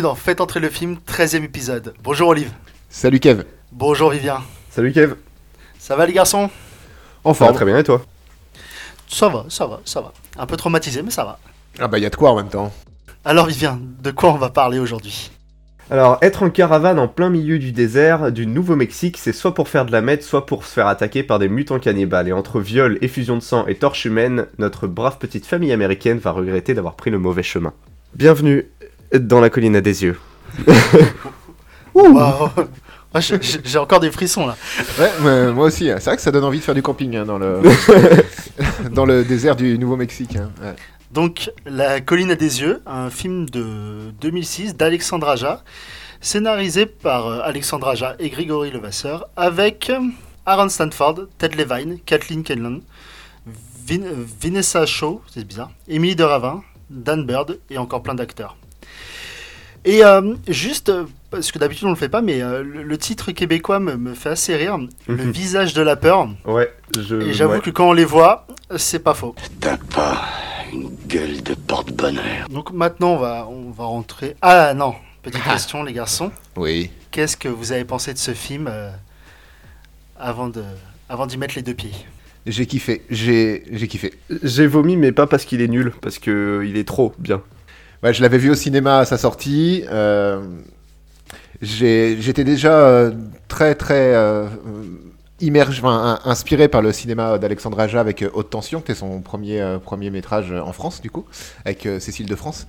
Bienvenue dans Faites entrer le film, 13e épisode. Bonjour Olive. Salut Kev. Bonjour Vivien. Salut Kev. Ça va les garçons? En forme. très bien et toi? Ça va, ça va, ça va. Un peu traumatisé mais ça va. Ah bah y a de quoi en même temps. Alors Vivien, de quoi on va parler aujourd'hui? Alors, être en caravane en plein milieu du désert du Nouveau-Mexique, c'est soit pour faire de la meth, soit pour se faire attaquer par des mutants cannibales. Et entre viol, effusion de sang et torche humaine, notre brave petite famille américaine va regretter d'avoir pris le mauvais chemin. Bienvenue dans la colline à des yeux. J'ai- encore des frissons là. Ouais, mais moi aussi. hein. C'est vrai que ça donne envie de faire du camping hein, dans, le... dans le désert du Nouveau-Mexique. hein. Ouais. Donc, La colline à des yeux, un film de 2006 d'Alexandre Aja, scénarisé par euh, Alexandre Aja et Grigory Levasseur, avec Aaron Stanford, Ted Levine, Kathleen Kenlon, Vin- euh, Vanessa Shaw, c'est bizarre, Émilie de Ravin, Dan Bird et encore plein d'acteurs. Et euh, juste, parce que d'habitude on le fait pas, mais euh, le, le titre québécois me, me fait assez rire, Le Mhm. visage de la peur. Ouais, je. Et j'avoue ouais. que quand on les voit, c'est pas faux. T'as pas une gueule de porte-bonheur. Donc maintenant, on va, on va rentrer. Ah non, petite question, les garçons. Oui. Qu'est-ce que vous avez pensé de ce film euh, avant de, avant d'y mettre les deux pieds? J'ai kiffé. J'ai j'ai kiffé. J'ai vomi, mais pas parce qu'il est nul, parce que il est trop bien. Je l'avais vu au cinéma à sa sortie. euh, J'étais déjà euh, très très euh, immergé, inspiré par le cinéma d'Alexandre Aja avec Haute Tension, qui est son premier, premier métrage en France, du coup, avec Cécile de France.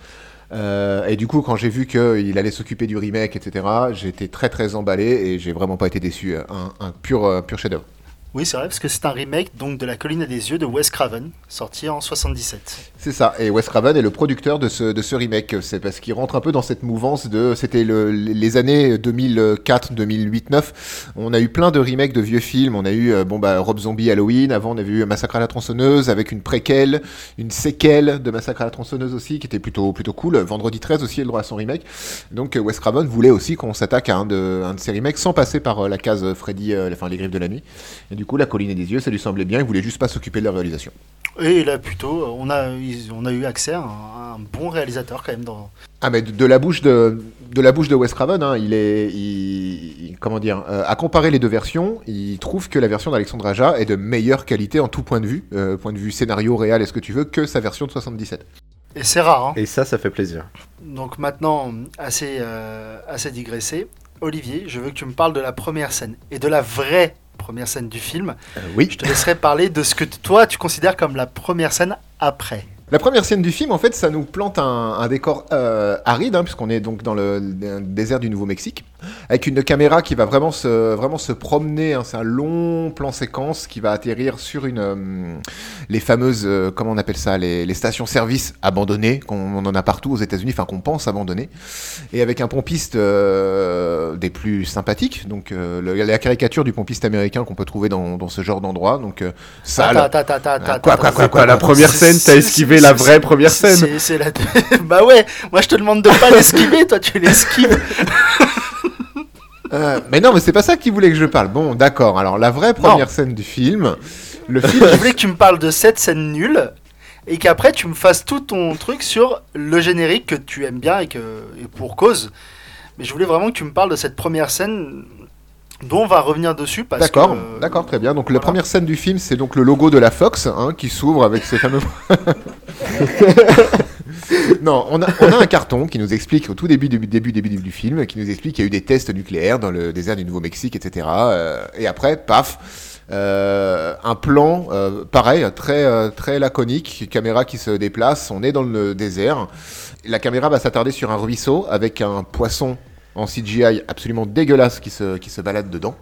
Et du coup, quand j'ai vu qu'il allait s'occuper du remake, etc., j'étais très très emballé et j'ai vraiment pas été déçu. Un, un pur, pur chef-d'œuvre. Oui, c'est vrai, parce que c'est un remake donc de La colline à des yeux de Wes Craven, sorti en 77. C'est ça, et Wes Craven est le producteur de ce, de ce remake. C'est parce qu'il rentre un peu dans cette mouvance de. C'était le- les années 2004, 2008, 9. On a eu plein de remakes de vieux films. On a eu euh, bon, bah, Rob Zombie Halloween. Avant, on avait eu Massacre à la tronçonneuse avec une préquelle, une séquelle de Massacre à la tronçonneuse aussi, qui était plutôt, plutôt cool. Vendredi 13 aussi, il a le droit à son remake. Donc, euh, Wes Craven voulait aussi qu'on s'attaque à un de, un de ces remakes sans passer par euh, la case Freddy, enfin, les griffes de la nuit. Du coup, La colline et des yeux, ça lui semblait bien. Il voulait juste pas s'occuper de la réalisation. Et là, plutôt, on a, on a eu accès à un, un bon réalisateur quand même dans. Ah mais de, de la bouche de de la bouche de Wes Craven, hein, il est il- comment dire euh, à comparer les deux versions, il trouve que la version d'Alexandre Aja est de meilleure qualité en tout point de vue, euh, point de vue scénario réel, est-ce que tu veux, que sa version de 77. Et c'est rare, hein. Et ça, ça fait plaisir. Donc maintenant, assez, euh, assez digressé. Olivier, je veux que tu me parles de la première scène et de la vraie première scène du film. oui. Je te laisserai parler de ce que toi tu considères comme la première scène après. La première scène du film, en fait, ça nous plante un, un décor euh, aride, hein, puisqu'on est donc dans le, le désert du Nouveau-Mexique, avec une caméra qui va vraiment se, vraiment se promener. hein, c'est un long plan séquence qui va atterrir sur une, euh, les fameuses, euh, comment on appelle ça, les, les stations-service abandonnées, qu'on on en a partout aux États-Unis, enfin qu'on pense abandonnées, et avec un pompiste euh, des plus sympathiques, donc euh, le- la caricature du pompiste américain qu'on peut trouver dans, dans ce genre d'endroit, donc euh, attends, Ah, quoi, quoi, quoi, quoi, la première scène, t'as esquivé la vraie première scène. c'est la... bah ouais, moi je te demande de pas l'esquiver, toi tu l'esquives. Euh, mais non, mais c'est pas ça qu'il voulait que je parle. Bon, d'accord. Alors, la vraie première scène du film, le film. Je voulais que tu me parles de cette scène nulle et qu'après tu me fasses tout ton truc sur le générique que tu aimes bien et, que, et pour cause. Mais je voulais vraiment que tu me parles de cette première scène dont on va revenir dessus parce D'accord, que... euh, d'accord, très bien. Donc, la première scène du film, c'est donc le logo de la Fox hein, qui s'ouvre avec ces fameux. non, on a, on a un carton qui nous explique au tout début, début, début, début du film, qui nous explique qu'il y a eu des tests nucléaires dans le désert du Nouveau-Mexique, etc. euh, et après, paf, euh, un plan euh, pareil, très, très laconique, caméra qui se déplace, on est dans le désert. La caméra va s'attarder sur un ruisseau avec un poisson en CGI absolument dégueulasse qui se, qui se balade dedans.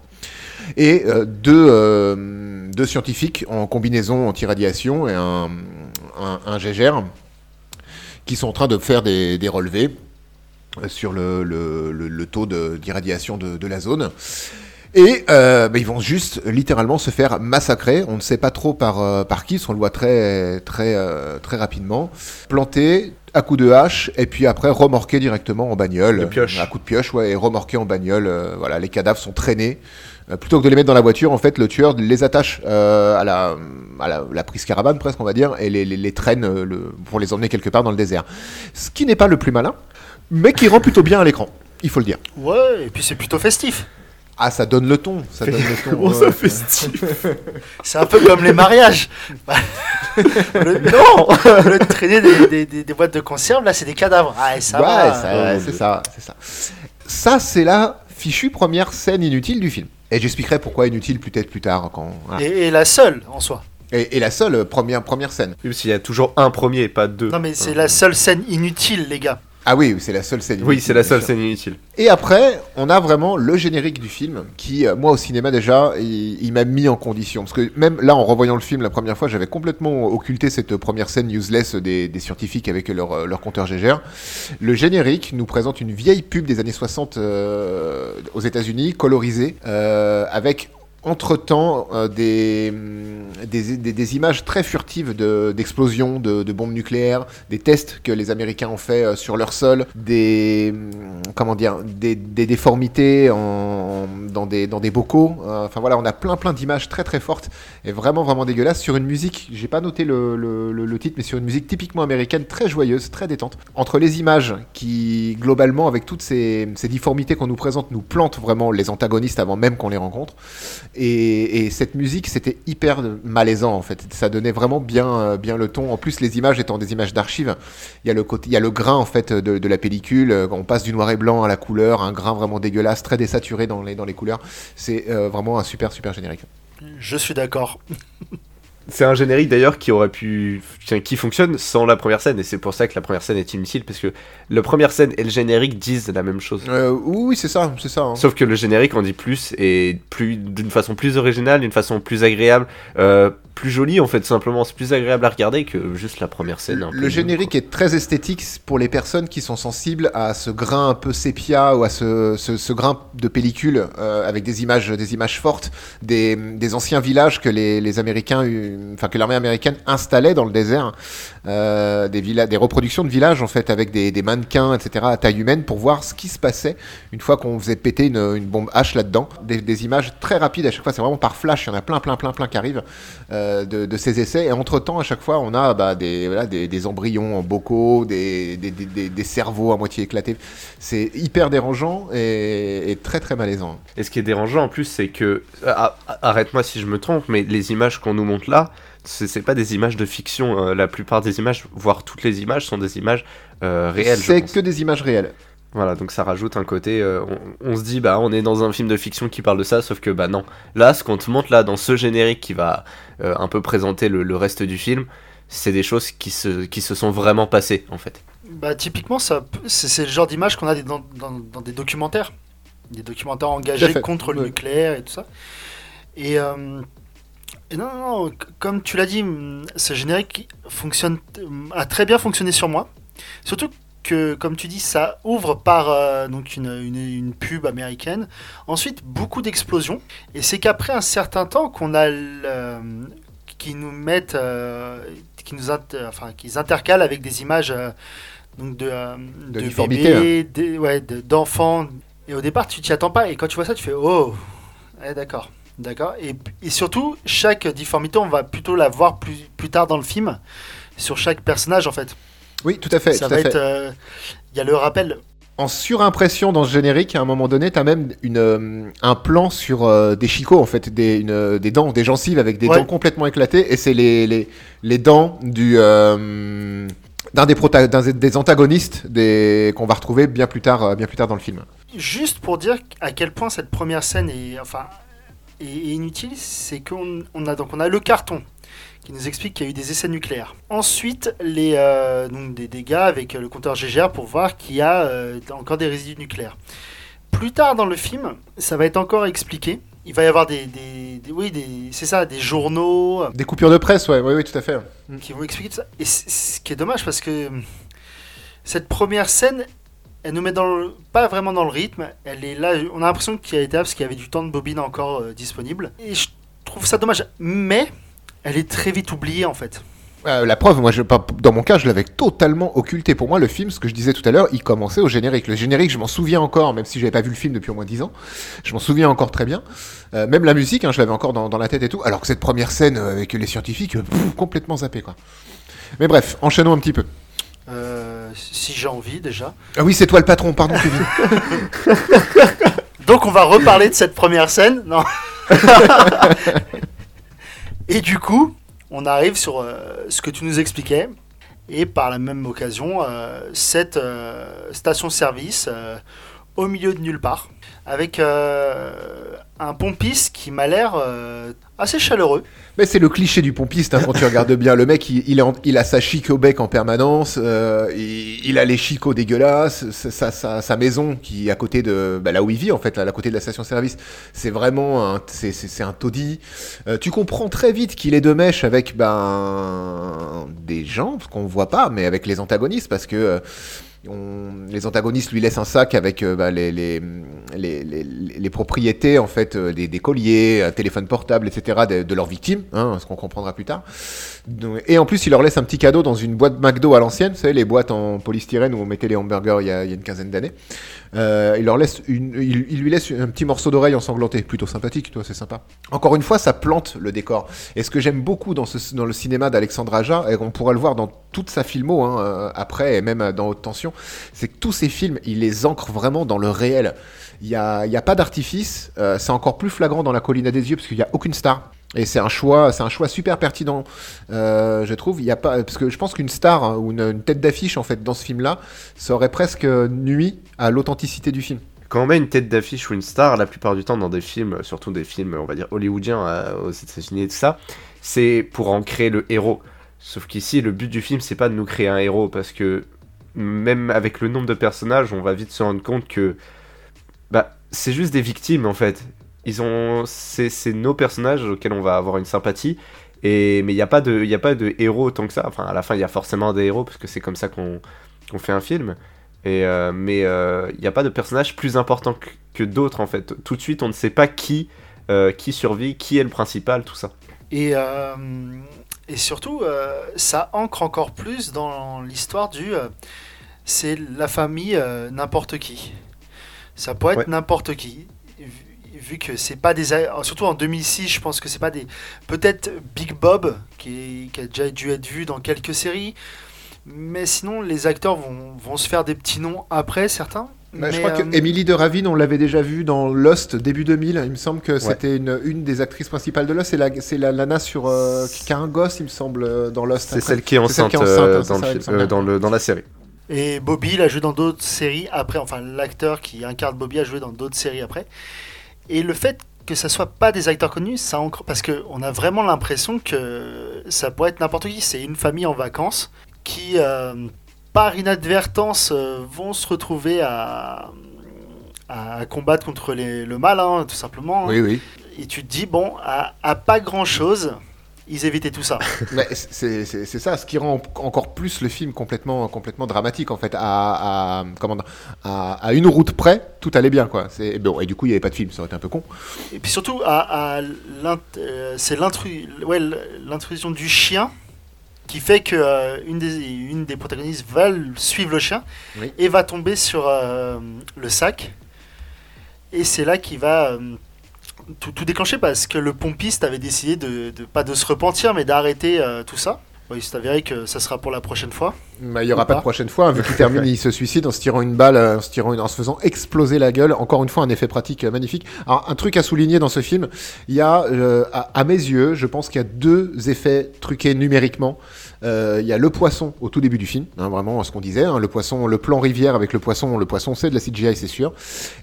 Et euh, deux, euh, deux scientifiques en combinaison anti-radiation et un, un, gégère qui sont en train de faire des, des relevés euh, sur le, le, le- taux de- d'irradiation de, de la zone. Et bah, ils vont juste littéralement se faire massacrer. On ne sait pas trop par, par qui, qu'on le voit très, très, très rapidement. Planté à coup de hache, et puis après remorqué directement en bagnole. De pioche. À coup de pioche, ouais, et remorqué en bagnole. euh, voilà, les cadavres sont traînés. Euh, plutôt que de les mettre dans la voiture, en fait, le tueur les attache euh, à, la, à la, la prise caravane, presque, on va dire, et les, les, les traîne euh, le, pour les emmener quelque part dans le désert. Ce qui n'est pas le plus malin, mais qui rend plutôt bien à l'écran, il faut le dire. Ouais, et puis c'est plutôt festif. Ah, ça donne le ton. Ça donne le ton. Comment ouais, ça ouais. festif C'est un peu comme les mariages. Le- Non de traîner des, des- des- des boîtes de conserve, là c'est des cadavres. Ah, et ça ouais, va. ça- ouais, mon c'est ça, c'est ça. Ça, c'est la fichue première scène inutile du film. Et j'expliquerai pourquoi inutile peut-être plus tard. Quand... voilà. Et, et la seule en soi. Et, et la seule euh, première, première scène. Même s'il y a toujours un premier et pas deux. Non mais c'est la seule scène inutile, les gars. Ah oui, c'est la seule scène. Oui, c'est la seule scène inutile. Et après, on a vraiment le générique du film qui, euh, moi au cinéma déjà, il, il m'a mis en condition. Parce que même là, en revoyant le film la première fois, j'avais complètement occulté cette première scène useless des, des scientifiques avec leur, euh, leur compteur Gégère. Le générique nous présente une vieille pub des années 60 euh, aux États-Unis, colorisée, euh, avec entre-temps euh, des, images très furtives de- d'explosions, de, bombes nucléaires, des tests que les Américains ont fait euh, sur leur sol, des, hum, comment dire, des, déformités dans, des, bocaux. Euh, Enfin voilà, on a plein plein d'images très très fortes et vraiment vraiment dégueulasses sur une musique, j'ai pas noté le titre, mais sur une musique typiquement américaine, très joyeuse, très détente. Entre les images qui, globalement, avec toutes ces, ces difformités qu'on nous présente, nous plantent vraiment les antagonistes avant même qu'on les rencontre. Et, et cette musique, c'était hyper malaisant en fait. Ça donnait vraiment bien, euh, bien le ton. En plus, les images étant des images d'archives, il y a le y a le grain en fait de, de la pellicule. Euh, On passe du noir et blanc à la couleur, un grain vraiment dégueulasse, très désaturé dans les, dans les couleurs. C'est euh, vraiment un super super générique. Je suis d'accord. C'est un générique d'ailleurs qui aurait pu. qui fonctionne sans la première scène, et c'est pour ça que la première scène est inutile, parce que la première scène et le générique disent la même chose. Euh, oui, oui, c'est ça, c'est ça. hein. Sauf que le générique en dit plus et plus d'une façon plus originale, d'une façon plus agréable, euh, plus jolie en fait simplement. C'est plus agréable à regarder que juste la première scène. un peu Le générique est très esthétique pour les personnes qui sont sensibles à ce grain un peu sépia ou à ce, ce, ce grain de pellicule euh, avec des images, des images fortes, des, des anciens villages que les, les Américains, enfin que l'armée américaine installait dans le désert, euh, des, villas, des reproductions de villages en fait avec des, des mannequins, etc. à taille humaine pour voir ce qui se passait une fois qu'on faisait péter une, une bombe H là-dedans. Des, des images très rapides à chaque fois, c'est vraiment par flash, il y en a plein, plein, plein, plein qui arrivent euh, de, de ces essais. Et entre-temps, à chaque fois, on a bah, des, voilà, des, des embryons en bocaux, des, des, des- cerveaux à moitié éclatés. C'est hyper dérangeant et, et très très malaisant. Et ce qui est dérangeant en plus, c'est que. ah, ah, Arrête-moi si je me trompe, mais les images qu'on nous montre là, c'est pas des images de fiction. euh, la plupart des images, voire toutes les images, sont des images euh, réelles. C'est que des images réelles. Voilà, donc ça rajoute un côté. euh, on, on se dit, bah, on est dans un film de fiction qui parle de ça, sauf que, bah, non. Là, ce qu'on te montre là, dans ce générique qui va euh, un peu présenter le, le reste du film, c'est des choses qui se, qui se sont vraiment passées, en fait. Bah, typiquement, ça, c'est le genre d'image qu'on a des- dans, dans- dans des documentaires. Des documentaires engagés contre le Ouais. nucléaire et tout ça. Et, euh, et non, non, non, comme tu l'as dit, ce générique fonctionne, a très bien fonctionné sur moi. Surtout que, comme tu dis, ça ouvre par euh, donc une, une- une pub américaine. Ensuite, beaucoup d'explosions. Et c'est qu'après un certain temps qu'on a qui nous mettent, euh, qui nous enfin, qu'ils intercalent avec des images euh, donc de, De de bébés, des- ouais, de- d'enfants. Et au départ, tu t'y attends pas. Et quand tu vois ça, tu fais oh, ouais, d'accord, d'accord. Et, et surtout, chaque difformité, on va plutôt la voir plus, plus tard dans le film sur chaque personnage en fait. Oui, tout à fait. ça tout à va fait. être, euh, il y a le rappel. En surimpression dans ce générique, à un moment donné, t'as même une, euh, un plan sur euh, des chicots, en fait, des, une- des dents, des gencives avec des Ouais. dents complètement éclatées, et c'est les, les, les dents du euh, d'un des, des antagonistes des, qu'on va retrouver bien plus tard, bien plus tard dans le film. Juste pour dire à quel point cette première scène est, enfin, est, est inutile, c'est qu'on on a donc on a le carton qui nous explique qu'il y a eu des essais nucléaires. Ensuite, les euh, donc des dégâts avec euh, le compteur GGR pour voir qu'il y a euh, encore des résidus nucléaires. Plus tard dans le film, ça va être encore expliqué. Il va y avoir des, des- des- oui, des, c'est ça, des journaux Des coupures de presse, ouais, oui, oui, tout à fait. qui vont expliquer tout ça. Et ce qui est dommage parce que hum, cette première scène, elle nous met dans le, pas vraiment dans le rythme. Elle est là, on a l'impression qu'il y a été là parce qu'il y avait du temps de bobine encore euh, disponible. Et je trouve ça dommage. Mais elle est très vite oubliée en fait. Euh, la preuve, moi, je, dans mon cas, je l'avais totalement occulté. Pour moi, le film, ce que je disais tout à l'heure, il commençait au générique. Le générique, je m'en souviens encore, même si j'avais pas vu le film depuis au moins 10 ans. Je m'en souviens encore très bien. Euh, même la musique, hein, je l'avais encore dans, dans la tête et tout. Alors que cette première scène euh, avec les scientifiques, pff, complètement zappé, quoi. Mais bref, enchaînons un petit peu. Euh, si j'ai envie déjà. Ah oui, c'est toi le patron, pardon Kevin. Donc on va reparler de cette première scène. Non. Et du coup, on arrive sur euh, ce que tu nous expliquais. Et par la même occasion, euh, cette euh, station-service au milieu de nulle part, avec euh, un pompiste qui m'a l'air euh, assez chaleureux. Mais c'est le cliché du pompiste hein, quand tu regardes bien. Le mec, il, a sa chic au bec en permanence, euh, il, a les chicots dégueulasses, sa, sa- maison qui est à côté de bah, là où il vit en fait, à côté de la station-service, c'est vraiment un, c'est, un taudis. Tu comprends très vite qu'il est de mèche avec ben des gens qu'on voit pas, mais avec les antagonistes parce que on- les antagonistes lui laissent un sac avec euh, bah, les, les, les, les- propriétés en fait euh, des, des colliers, un téléphone portable, etc. de, leurs victimes, hein, ce qu'on comprendra plus tard. Et en plus, il leur laisse un petit cadeau dans une boîte McDo à l'ancienne, vous savez, les boîtes en polystyrène où on mettait les hamburgers il y a, il y a une quinzaine d'années. Euh, il leur laisse une, il, lui laisse un petit morceau d'oreille ensanglanté, plutôt sympathique, toi, c'est sympa. Encore une fois, ça plante le décor. Et ce que j'aime beaucoup dans, le cinéma d'Alexandre Aja, et on pourra le voir dans toute sa filmo hein, euh, après, et même dans Haute Tension, c'est que tous ces films, il les ancre vraiment dans le réel. Il n'y a, y a pas d'artifice, euh, c'est encore plus flagrant dans La Colline à des yeux, parce qu'il n'y a aucune star. Et c'est un choix, c'est un choix super pertinent, euh, je trouve. Il y a pas, parce que je pense qu'une star hein, ou une, tête d'affiche en fait dans ce film-là, ça aurait presque nuit à l'authenticité du film. Quand on met une tête d'affiche ou une star, la plupart du temps dans des films, surtout des films, on va dire hollywoodiens euh, aux États-Unis et tout ça, c'est pour en créer le héros. Sauf qu'ici, le but du film, c'est pas de nous créer un héros, parce que même avec le nombre de personnages, on va vite se rendre compte que bah, c'est juste des victimes en fait. Ils ont, c'est nos personnages auxquels on va avoir une sympathie. Et mais il n'y a pas de, il y a pas de héros tant que ça. Enfin, à la fin, il y a forcément des héros parce que c'est comme ça qu'on fait un film. Et euh, mais euh, il n'y a pas de personnage plus important que, que d'autres en fait. Tout de suite, on ne sait pas qui euh, qui survit, qui est le principal, tout ça. Et, euh, et surtout, euh, ça ancre encore plus dans l'histoire du. euh, c'est la famille euh, n'importe qui. Ça peut être Ouais. n'importe qui. Vu- que c'est pas des. Surtout en 2006, je pense que c'est pas des. Peut-être Big Bob, qui, a déjà dû être vu dans quelques séries. Mais sinon, les acteurs vont, vont se faire des petits noms après, certains. Bah, je Mais, crois que euh, Emily de Ravine, on l'avait déjà vu dans Lost début 2000. Il me semble que c'était une, une des actrices principales de Lost. C'est la, c'est la Lana sur euh, qui a un gosse, il me semble, euh, dans Lost. C'est celle qui est enceinte, qui est enceinte, euh, dans, le euh, dans, le, dans la série. Et Bobby, il a joué dans d'autres séries après. Enfin, l'acteur qui incarne Bobby a joué dans d'autres séries après. Et le fait que ça soit pas des acteurs connus, ça ancre. Parce qu'on a vraiment l'impression que ça pourrait être n'importe qui. C'est une famille en vacances qui, euh, par inadvertance, euh, vont se retrouver à, à combattre contre les- le mal, hein, tout simplement. Oui, oui. Et tu te dis, bon, à, à pas grand chose, ils évitaient tout ça. C'est ça, ce qui rend encore plus le film complètement, complètement dramatique en fait. À, à, comment dire, à, à une route près, tout allait bien quoi. Bon et du coup il n'y avait pas de film, ça aurait été un peu con. Et puis surtout, à, à l'int- euh, c'est ouais, l'intrusion du chien qui fait que euh, une, des, une des protagonistes va suivre le chien Oui. et va tomber sur euh, le sac. Et c'est là qu'il va euh, tout, tout déclencher parce que le pompiste avait décidé de, de- pas de se repentir mais d'arrêter euh, tout ça. Bon, il s'est avéré que ça sera pour la prochaine fois. Bah, il n'y aura pas de prochaine fois, hein, vu qu'il termine, il se suicide en se tirant une balle, euh, en se, tirant une- en se faisant exploser la gueule. Encore une fois, un effet pratique euh, magnifique. Alors, un truc à souligner dans ce film, il y a, euh, à, à mes yeux, je pense qu'il y a deux effets truqués numériquement. Euh, Il y a le poisson au tout début du film, hein, vraiment ce qu'on disait, hein, le poisson, le plan rivière avec le poisson, le poisson c'est de la CGI c'est sûr.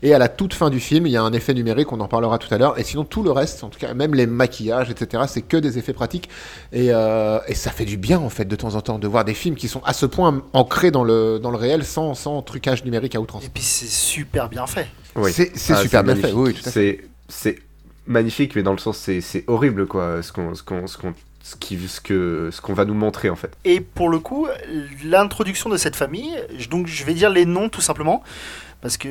Et à la toute fin du film, il y a un effet numérique, on en parlera tout à l'heure. Et sinon tout le reste, en tout cas même les maquillages, etc., c'est que des effets pratiques. Et, euh, et ça fait du bien en fait de temps en temps de voir des films qui sont à ce point ancrés dans le, dans le réel sans, sans trucage numérique à outrance. Et puis c'est super bien fait. Oui. C'est c'est Ah, super bien fait, magnifique. oui, oui, tout à fait. C'est c'est magnifique, mais dans le sens c'est c'est horrible quoi, ce qu'on ce qu'on ce qu'on ce qui ce que ce qu'on va nous montrer en fait. Et pour le coup, l'introduction de cette famille, je- donc je vais dire les noms tout simplement, parce que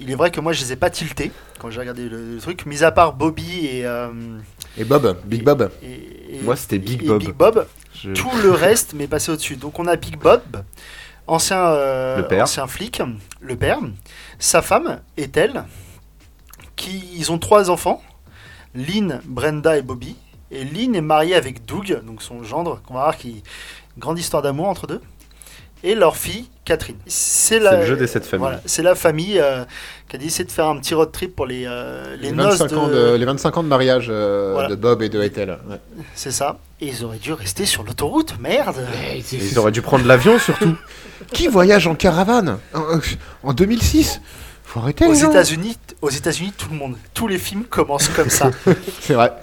il est vrai que moi je les ai pas tiltés quand j'ai regardé le, le truc, mis à part Bobby et. euh, Et Bob, Big Bob. et- et- Moi, c'était Big et Bob. Big Bob. Je- Tout le reste m'est passé au-dessus. Donc on a Big Bob, ancien, euh, Le père. ancien flic, le père, sa femme, Ethel, qui ils ont trois enfants, Lynn, Brenda et Bobby. Et Lynn est mariée avec Doug, donc son gendre, qu'on va voir qui grande histoire d'amour entre deux. et leur fille Catherine. C'est le jeu des sept familles. Voilà, c'est la famille euh, qui a décidé de faire un petit road trip pour les, euh, les, Les noces 25, de... ans de, les 25 ans de mariage euh, Voilà. de Bob et de Ethel. Ouais. C'est ça. Et ils auraient dû rester sur l'autoroute, merde. Ils auraient dû prendre l'avion surtout. Qui voyage en caravane en, en 2006 Faut arrêter. Aux. États-Unis, aux États-Unis, tout le monde, tous les films commencent comme ça. C'est vrai.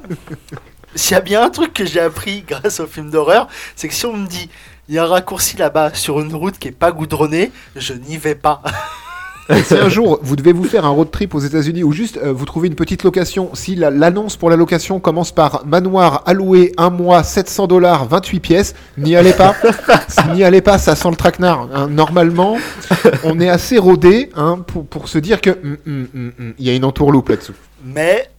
S'il y a bien un truc que j'ai appris grâce aux films d'horreur, c'est que si on me dit il y a un raccourci là-bas sur une route qui est pas goudronnée, je n'y vais pas. Si un jour vous devez vous faire un road trip aux États-Unis ou juste euh, vous trouvez une petite location, si la- l'annonce pour la location commence par manoir alloué un mois 700 dollars 28 pièces, n'y allez pas. n'y allez pas, ça sent le traquenard. hein. Normalement, on est assez rodé hein, pour, pour se dire que hum, hum, hum, il y a une entourloupe là-dessous. Mais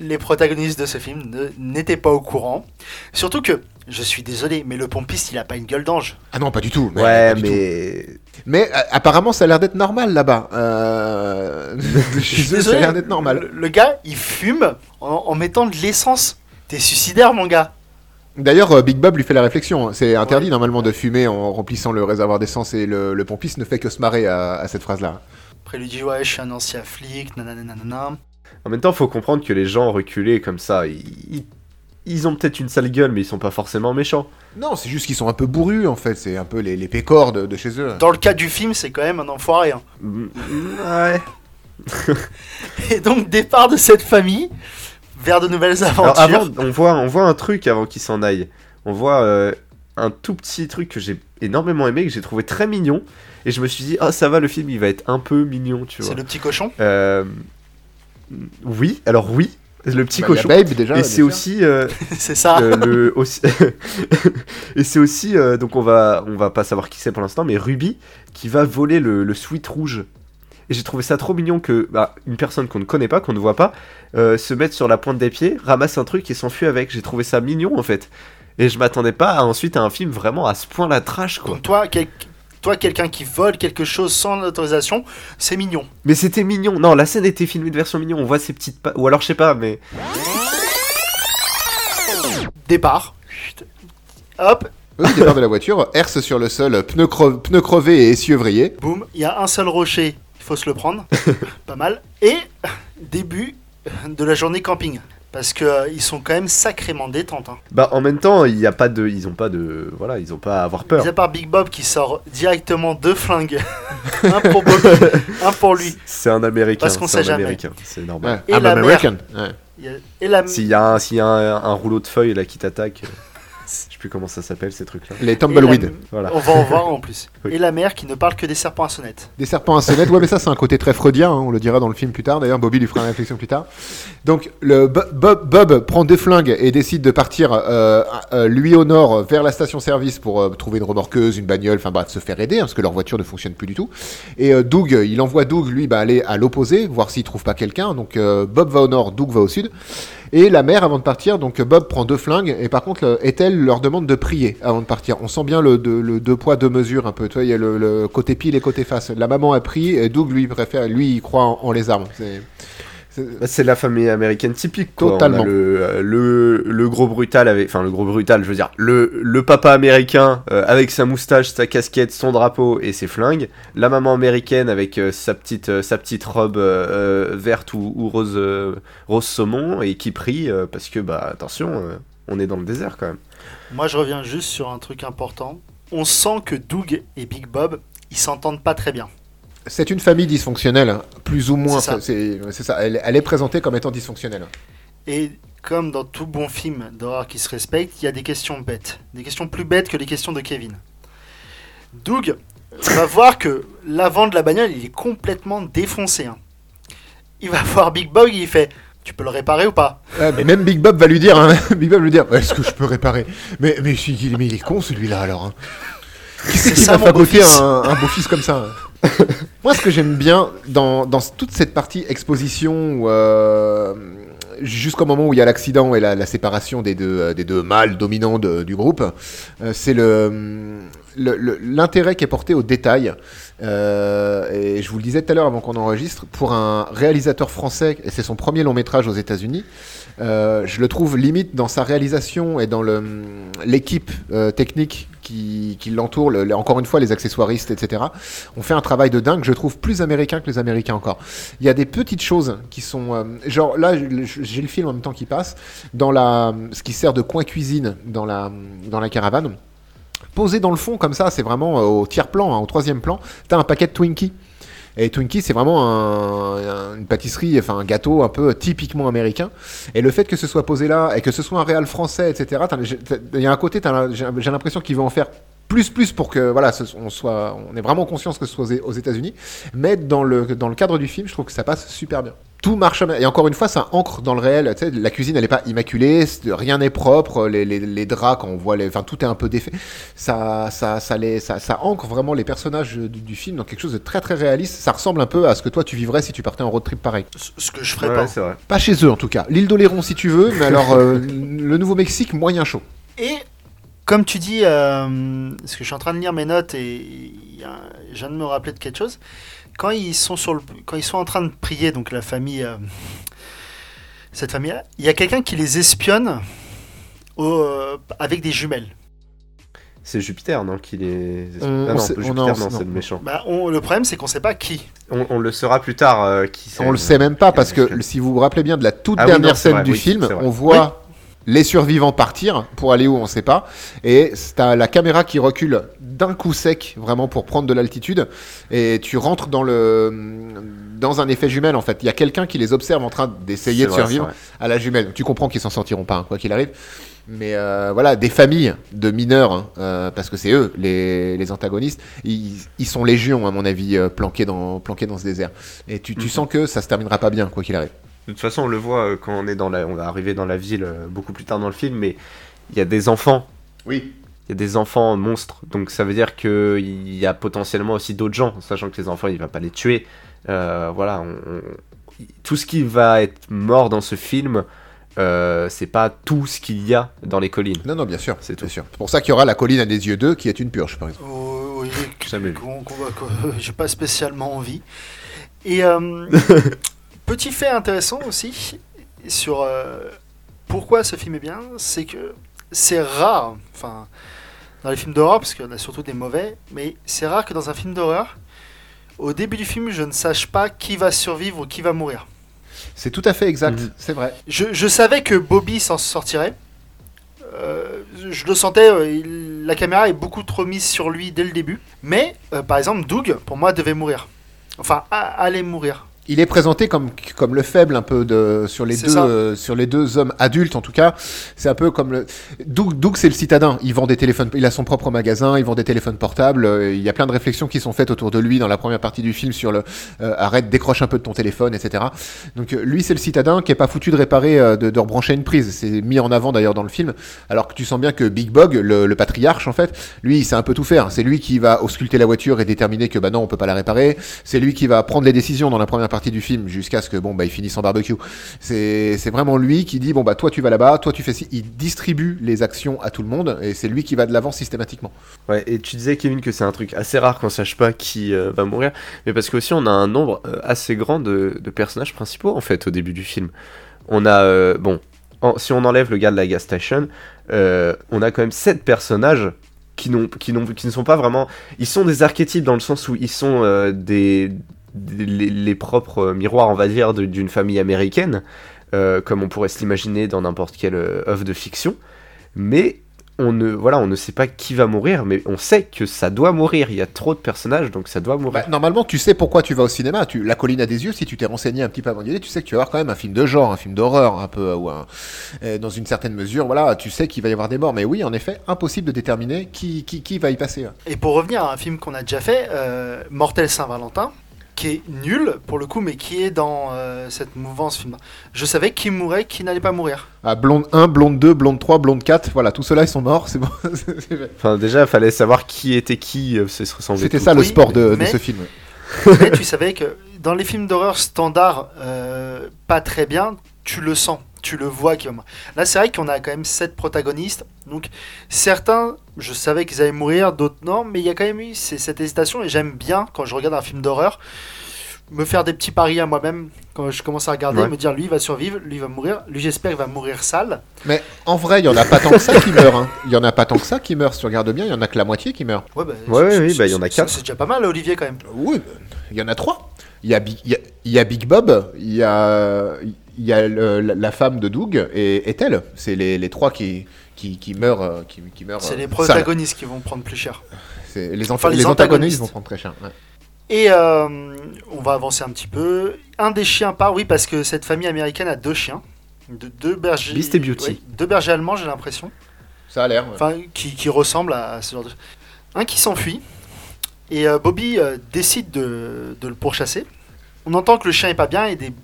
les protagonistes de ce film n'étaient pas au courant. Surtout que, je suis désolé, mais le pompiste, il a pas une gueule d'ange. Ah non, pas du tout. mais- Ouais, tout. mais Mais euh, apparemment, ça a l'air d'être normal là-bas. Euh... Je suis ça a l'air d'être normal. Le, le gars, il fume en, en mettant de l'essence. T'es suicidaire, mon gars. D'ailleurs, euh, Big Bob lui fait la réflexion. C'est interdit normalement de fumer en remplissant le réservoir d'essence et le, le pompiste ne fait que se marrer à, à cette phrase-là. Après, il lui dit Ouais, je suis un ancien flic, nanana. En même temps, faut comprendre que les gens reculés comme ça, ils, ont peut-être une sale gueule, mais ils sont pas forcément méchants. Non, c'est juste qu'ils sont un peu bourrus en fait. C'est un peu les, les pécores de, de chez eux. Dans le cas du film, c'est quand même un enfoiré. hein. Mm, Ouais. Et donc, départ de cette famille vers de nouvelles aventures. Alors avant, on voit, on voit un truc avant qu'il s'en aille. On voit euh, un tout petit truc que j'ai énormément aimé, que j'ai trouvé très mignon. Et je me suis dit, ah ça va, le film il va être un peu mignon, tu vois. c'est le petit cochon? Euh, Oui, alors oui, le petit Bah, il y a cochon. Babe déjà. Et c'est aussi, euh, c'est ça. euh, le aussi et c'est aussi euh, donc on va on va pas savoir qui c'est pour l'instant mais Ruby qui va voler le, le sweat rouge et j'ai trouvé ça trop mignon que bah, une personne qu'on ne connaît pas qu'on ne voit pas euh, se mette sur la pointe des pieds ramasse un truc et s'enfuit avec j'ai trouvé ça mignon en fait et je m'attendais pas à, ensuite à un film vraiment à ce point la trash quoi toi, quel- toi quelqu'un qui vole quelque chose sans autorisation, c'est mignon. mais c'était mignon non la scène était filmée de version mignon on voit ces petites pa- ou alors je sais pas mais Départ. Chut. Hop, Oui, départ de la voiture, herse sur le sol, pneu, cre- pneu crevé et essieu vrillé. boum, il y a un seul rocher, il faut se le prendre. pas mal. Et début de la journée camping. Parce que euh, ils sont quand même sacrément détentes. hein. bah en même temps il y a pas de ils ont pas de voilà ils ont pas à avoir peur Mis à part Big Bob qui sort directement deux flingues. un pour Bobby, un pour lui. c'est un américain Parce qu'on c'est sait un jamais. américain c'est normal Ouais. Et I'm la mère. American. Ouais. Il y a- Et la... S'il y a, un, s'il y a un, un rouleau de feuilles là qui t'attaque, euh, je sais plus comment ça s'appelle ces trucs là. Les et tumbleweed. la- Voilà. On va en voir en plus. Oui. Et la mère qui ne parle que des serpents à sonnette. Des serpents à sonnette, ouais, mais ça c'est un côté très freudien, hein, on le dira dans le film plus tard. D'ailleurs, Bobby lui fera une réflexion plus tard. Donc, le Bo- Bob, Bob prend deux flingues et décide de partir, euh, euh, lui au nord, vers la station-service pour euh, trouver une remorqueuse, une bagnole, enfin bref, se faire aider, hein, parce que leur voiture ne fonctionne plus du tout. Et euh, Doug, il envoie Doug, lui, bah, aller à l'opposé, voir s'il trouve pas quelqu'un. Donc, euh, Bob va au nord, Doug va au sud. Et la mère, avant de partir, donc Bob prend deux flingues, et par contre, le- Ethel leur demande de prier avant de partir. On sent bien le, deux- poids, deux mesures un peu. Tu vois, il y a le, le côté pile et côté face. La maman a pris, et Doug, lui, préfère, lui, il croit en, en les armes. C'est- c'est- Bah, c'est la famille américaine typique. Quoi. Totalement. On a le, euh, le, le gros brutal, avec, enfin le gros brutal, je veux dire, le, le papa américain euh, avec sa moustache, sa casquette, son drapeau et ses flingues. La maman américaine avec euh, sa, petite, euh, sa petite robe verte ou, ou rose, euh, rose saumon et qui prie euh, parce que, bah attention, euh, on est dans le désert quand même. Moi, je reviens juste sur un truc important. On sent que Doug et Big Bob, ils s'entendent pas très bien. C'est une famille dysfonctionnelle, plus ou moins. C'est ça. Elle, elle est présentée comme étant dysfonctionnelle. Et comme dans tout bon film d'horreur qui se respecte, il y a des questions bêtes. Des questions plus bêtes que les questions de Kevin. Doug va voir que l'avant de la bagnole, il est complètement défoncé. hein. Il va voir Big Bob, il fait Tu peux le réparer ou pas? Ouais, mais même Big Bob va lui dire, hein, Big Bob lui dire, est-ce que je peux réparer? Mais mais il est con celui-là alors. hein. Qui c'est qui va fabriquer un, un beau-fils comme ça Moi, ce que j'aime bien dans, dans toute cette partie exposition, euh, jusqu'au moment où il y a l'accident et la, la séparation des deux, euh, des deux mâles dominants de- du groupe, euh, c'est le le- l'intérêt qui est porté au détail. Euh, et je vous le disais tout à l'heure avant qu'on enregistre, pour un réalisateur français, et c'est son premier long métrage aux États-Unis, je le trouve limite dans sa réalisation et dans le- l'équipe technique qui, l'entourent, le- le- encore une fois les accessoiristes, etc., ont fait un travail de dingue, je trouve plus américain que les Américains encore. Il y a des petites choses qui sont, euh, genre là j'ai le film en même temps qui passe, dans la, ce qui sert de coin cuisine dans la, dans la caravane. Posé dans le fond comme ça, c'est vraiment euh, au tiers-plan, hein, au troisième plan, t'as un paquet de Twinkie. Et Twinkie, c'est vraiment un- un- une pâtisserie, enfin un gâteau un peu typiquement américain. Et le fait que ce soit posé là et que ce soit un réal français, etc. Il y a un côté, j'ai l'impression qu'ils vont en faire plus plus pour que voilà, ce- on soit, on ait vraiment conscience que ce soit aux aux États-Unis. Mais dans le dans le cadre du film, je trouve que ça passe super bien. Tout marche et encore une fois, ça ancre dans le réel. Tu sais, la cuisine, elle est pas immaculée, rien n'est propre, les, les, les draps quand on voit les, enfin tout est un peu défait. Ça ça ça, les, ça ça ancre vraiment les personnages du, du film dans quelque chose de très très réaliste. Ça ressemble un peu à ce que toi tu vivrais si tu partais en road trip pareil. Ce- Ce que je ferais Ouais, pas. c'est vrai. Pas chez eux en tout cas. L'île d'Oléron si tu veux, mais alors euh, le Nouveau-Mexique moyen chaud. Et comme tu dis, euh, parce que je suis en train de lire mes notes et je viens de me rappeler de quelque chose. Quand ils sont sur le, quand ils sont en train de prier, donc la famille, euh, cette famille, il y a quelqu'un qui les espionne au- euh, avec des jumelles. C'est Jupiter, non Qui les. On- ah on non, sait- Jupiter, non, non. c'est le méchant. Bah, on- le problème, c'est qu'on sait pas qui. On, on le saura plus tard. euh, qui c'est. On le sait même pas parce que si vous vous rappelez bien de la toute Ah oui, dernière scène vrai, du oui, film, on voit les survivants partir pour aller où on sait pas et t'as la caméra qui recule d'un coup sec vraiment pour prendre de l'altitude et tu rentres dans le dans un effet jumelle en fait. Il y a quelqu'un qui les observe en train d'essayer de vrai, survivre à la jumelle. Donc, tu comprends qu'ils s'en sortiront pas hein, quoi qu'il arrive. Mais euh, voilà, des familles de mineurs, hein, euh, parce que c'est eux les, les antagonistes, ils, ils sont légions à mon avis euh, planqués dans planqués dans ce désert. Et tu, tu Mhm. sens que ça se terminera pas bien quoi qu'il arrive. De toute façon, on le voit euh, quand on est dans la. On va arriver dans la ville euh, beaucoup plus tard dans le film, mais il y a des enfants. Oui. Il y a des enfants monstres. Donc ça veut dire qu'il y a potentiellement aussi d'autres gens, sachant que les enfants, il va pas les tuer. Euh, voilà. on- on- Tout ce qui va être mort dans ce film, euh, c'est pas tout ce qu'il y a dans les collines. Non, non, bien sûr, C'est tout. sûr. C'est pour ça qu'il y aura la colline à des yeux d'eux qui est une purge, par exemple. Oh, oui, Jamais vu. qu'on- qu'on va- qu'on- J'ai pas spécialement envie. Et euh, petit fait intéressant aussi sur euh, pourquoi ce film est bien, c'est que c'est rare, enfin dans les films d'horreur, parce qu'il y en a surtout des mauvais, mais c'est rare que dans un film d'horreur, au début du film, je ne sache pas qui va survivre ou qui va mourir. C'est tout à fait exact, Mhm. c'est vrai. Je, je savais que Bobby s'en sortirait. Euh, je le sentais, euh, il- la caméra est beaucoup trop mise sur lui dès le début. Mais, euh, par exemple, Doug, pour moi, devait mourir. Enfin, allait mourir. Il est présenté comme, comme le faible un peu de, sur, les deux, euh, sur les deux hommes adultes en tout cas. C'est un peu comme le. Doug, Doug c'est le citadin. Il vend des téléphones. Il a son propre magasin. Il vend des téléphones portables. euh, Il y a plein de réflexions qui sont faites autour de lui dans la première partie du film sur le euh, arrête, décroche un peu de ton téléphone, etc. Donc lui c'est le citadin qui est pas foutu de réparer, de, de rebrancher une prise. C'est mis en avant d'ailleurs dans le film. Alors que tu sens bien que Big Bog, le, le patriarche en fait, lui il sait un peu tout faire. C'est lui qui va ausculter la voiture et déterminer que bah non on peut pas la réparer. C'est lui qui va prendre les décisions dans la première partie du film jusqu'à ce que bon bah il finisse en barbecue. C'est vraiment lui qui dit bon bah toi tu vas là-bas, toi tu fais ci. Il distribue les actions à tout le monde et c'est lui qui va de l'avant systématiquement. Ouais, et tu disais, Kevin, que c'est un truc assez rare qu'on sache pas qui euh, va mourir, mais parce qu'aussi on a un nombre euh, assez grand de, de personnages principaux en fait au début du film. On a, euh, bon, si on enlève le gars de la gas station, on a quand même sept personnages qui, n'ont, qui, n'ont, qui ne sont pas vraiment. Ils sont des archétypes dans le sens où ils sont des- les, les propres miroirs, on va dire, de- d'une famille américaine, euh, comme on pourrait se l'imaginer dans n'importe quelle euh, œuvre de fiction. Mais on ne, voilà, on ne sait pas qui va mourir, mais on sait que ça doit mourir. Il y a trop de personnages, donc ça doit mourir. Bah, normalement, tu sais pourquoi tu vas au cinéma. Tu, la colline a des yeux. Si tu t'es renseigné un petit peu avant d'y aller, tu sais que tu vas avoir quand même un film de genre, un film d'horreur, un peu, ou un- euh, dans une certaine mesure. Voilà, tu sais qu'il va y avoir des morts. Mais oui, en effet, impossible de déterminer qui, qui, qui va y passer. Et pour revenir à un film qu'on a déjà fait, euh, Mortel Saint-Valentin, qui est nul pour le coup, mais qui est dans euh, cette mouvance film. Je savais qui mourrait, qui n'allait pas mourir. Ah, blonde 1, blonde 2, blonde 3, blonde 4. Voilà, tout cela ils sont morts. C'est bon. Enfin, déjà, il fallait savoir qui était qui, euh, ça se ressemblait C'était tous. ça le Oui, sport de, ce film. Mais tu savais que dans les films d'horreur standards, euh, pas très bien, tu le sens, tu le vois. qu'il va mourir. Là, c'est vrai qu'on a quand même sept protagonistes. Donc, certains, je savais qu'ils allaient mourir, d'autres non, mais il y a quand même eu cette hésitation. Et j'aime bien, quand je regarde un film d'horreur, me faire des petits paris à moi-même quand je commence à regarder, Ouais. me dire lui il va survivre, lui il va mourir, lui j'espère il va mourir sale. Mais en vrai, il y en a pas tant que ça qui meurent. hein. Il y en a pas tant que ça qui meurent. Si tu regardes bien, il y en a que la moitié qui meurt. Ouais, bah, Ouais, ouais, c'est- oui, c'est- bah, il y en a quatre. C'est déjà pas mal, Olivier, quand même. Oui, il y en a trois. Il y a, Big- il y a, il y a Big Bob, il y a, il y a le- la, la femme de Doug et Ethel. C'est les, les trois qui, qui, qui meurent. euh, Qui, qui meurent C'est euh, les protagonistes qui vont prendre plus cher. C'est- Les, Enfin, les les antagonistes. vont prendre très cher. ouais. Et euh, on va avancer un petit peu. Un des chiens part, oui, parce que cette famille américaine a deux chiens. De, deux bergers. Beast et Beauty. deux bergers allemands, j'ai l'impression. Ça a l'air. ouais. Enfin, qui, qui ressemblent à ce genre de. Un qui s'enfuit. Et euh, Bobby euh, décide de, de le pourchasser. On entend que le chien est pas bien et des, de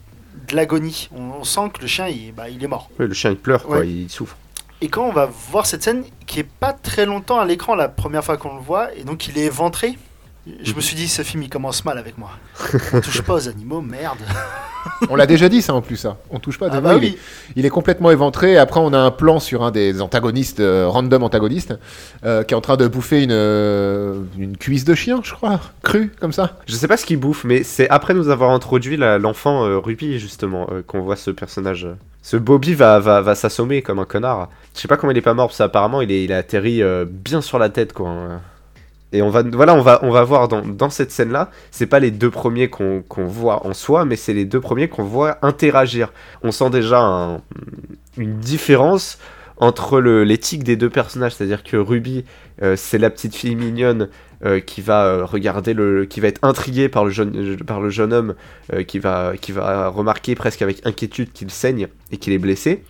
l'agonie. On, on sent que le chien, il, bah, il est mort. Ouais, le chien il pleure, quoi, Ouais. il souffre. Et quand on va voir cette scène, qui est pas très longtemps à l'écran la première fois qu'on le voit, et donc il est éventré, je me suis dit, ce film il commence mal avec moi. On touche pas aux animaux, merde. On l'a déjà dit ça en plus. Ça. On touche pas. Ah de- bah il, oui. est, il est complètement éventré. Après, on a un plan sur un des antagonistes, euh, random antagonistes, euh, qui est en train de bouffer une, euh, une cuisse de chien, je crois, crue comme ça. Je sais pas ce qu'il bouffe, mais c'est après nous avoir introduit l'enfant euh, Ruby, justement, euh, qu'on voit ce personnage. Ce Bobby va, va, va s'assommer comme un connard. Je sais pas comment il est pas mort, parce qu'apparemment il, est, il a atterri euh, bien sur la tête, quoi. hein. Et on va, voilà, on va, voir dans, cette scène-là, c'est pas les deux premiers qu'on voit en soi, mais c'est les deux premiers qu'on voit interagir. On sent déjà un- une différence entre l'éthique des deux personnages, c'est-à-dire que Ruby, euh, c'est la petite fille mignonne euh, qui va euh, regarder le, qui va être intriguée par le jeune, homme, qui va remarquer presque avec inquiétude qu'il saigne et qu'il est blessé.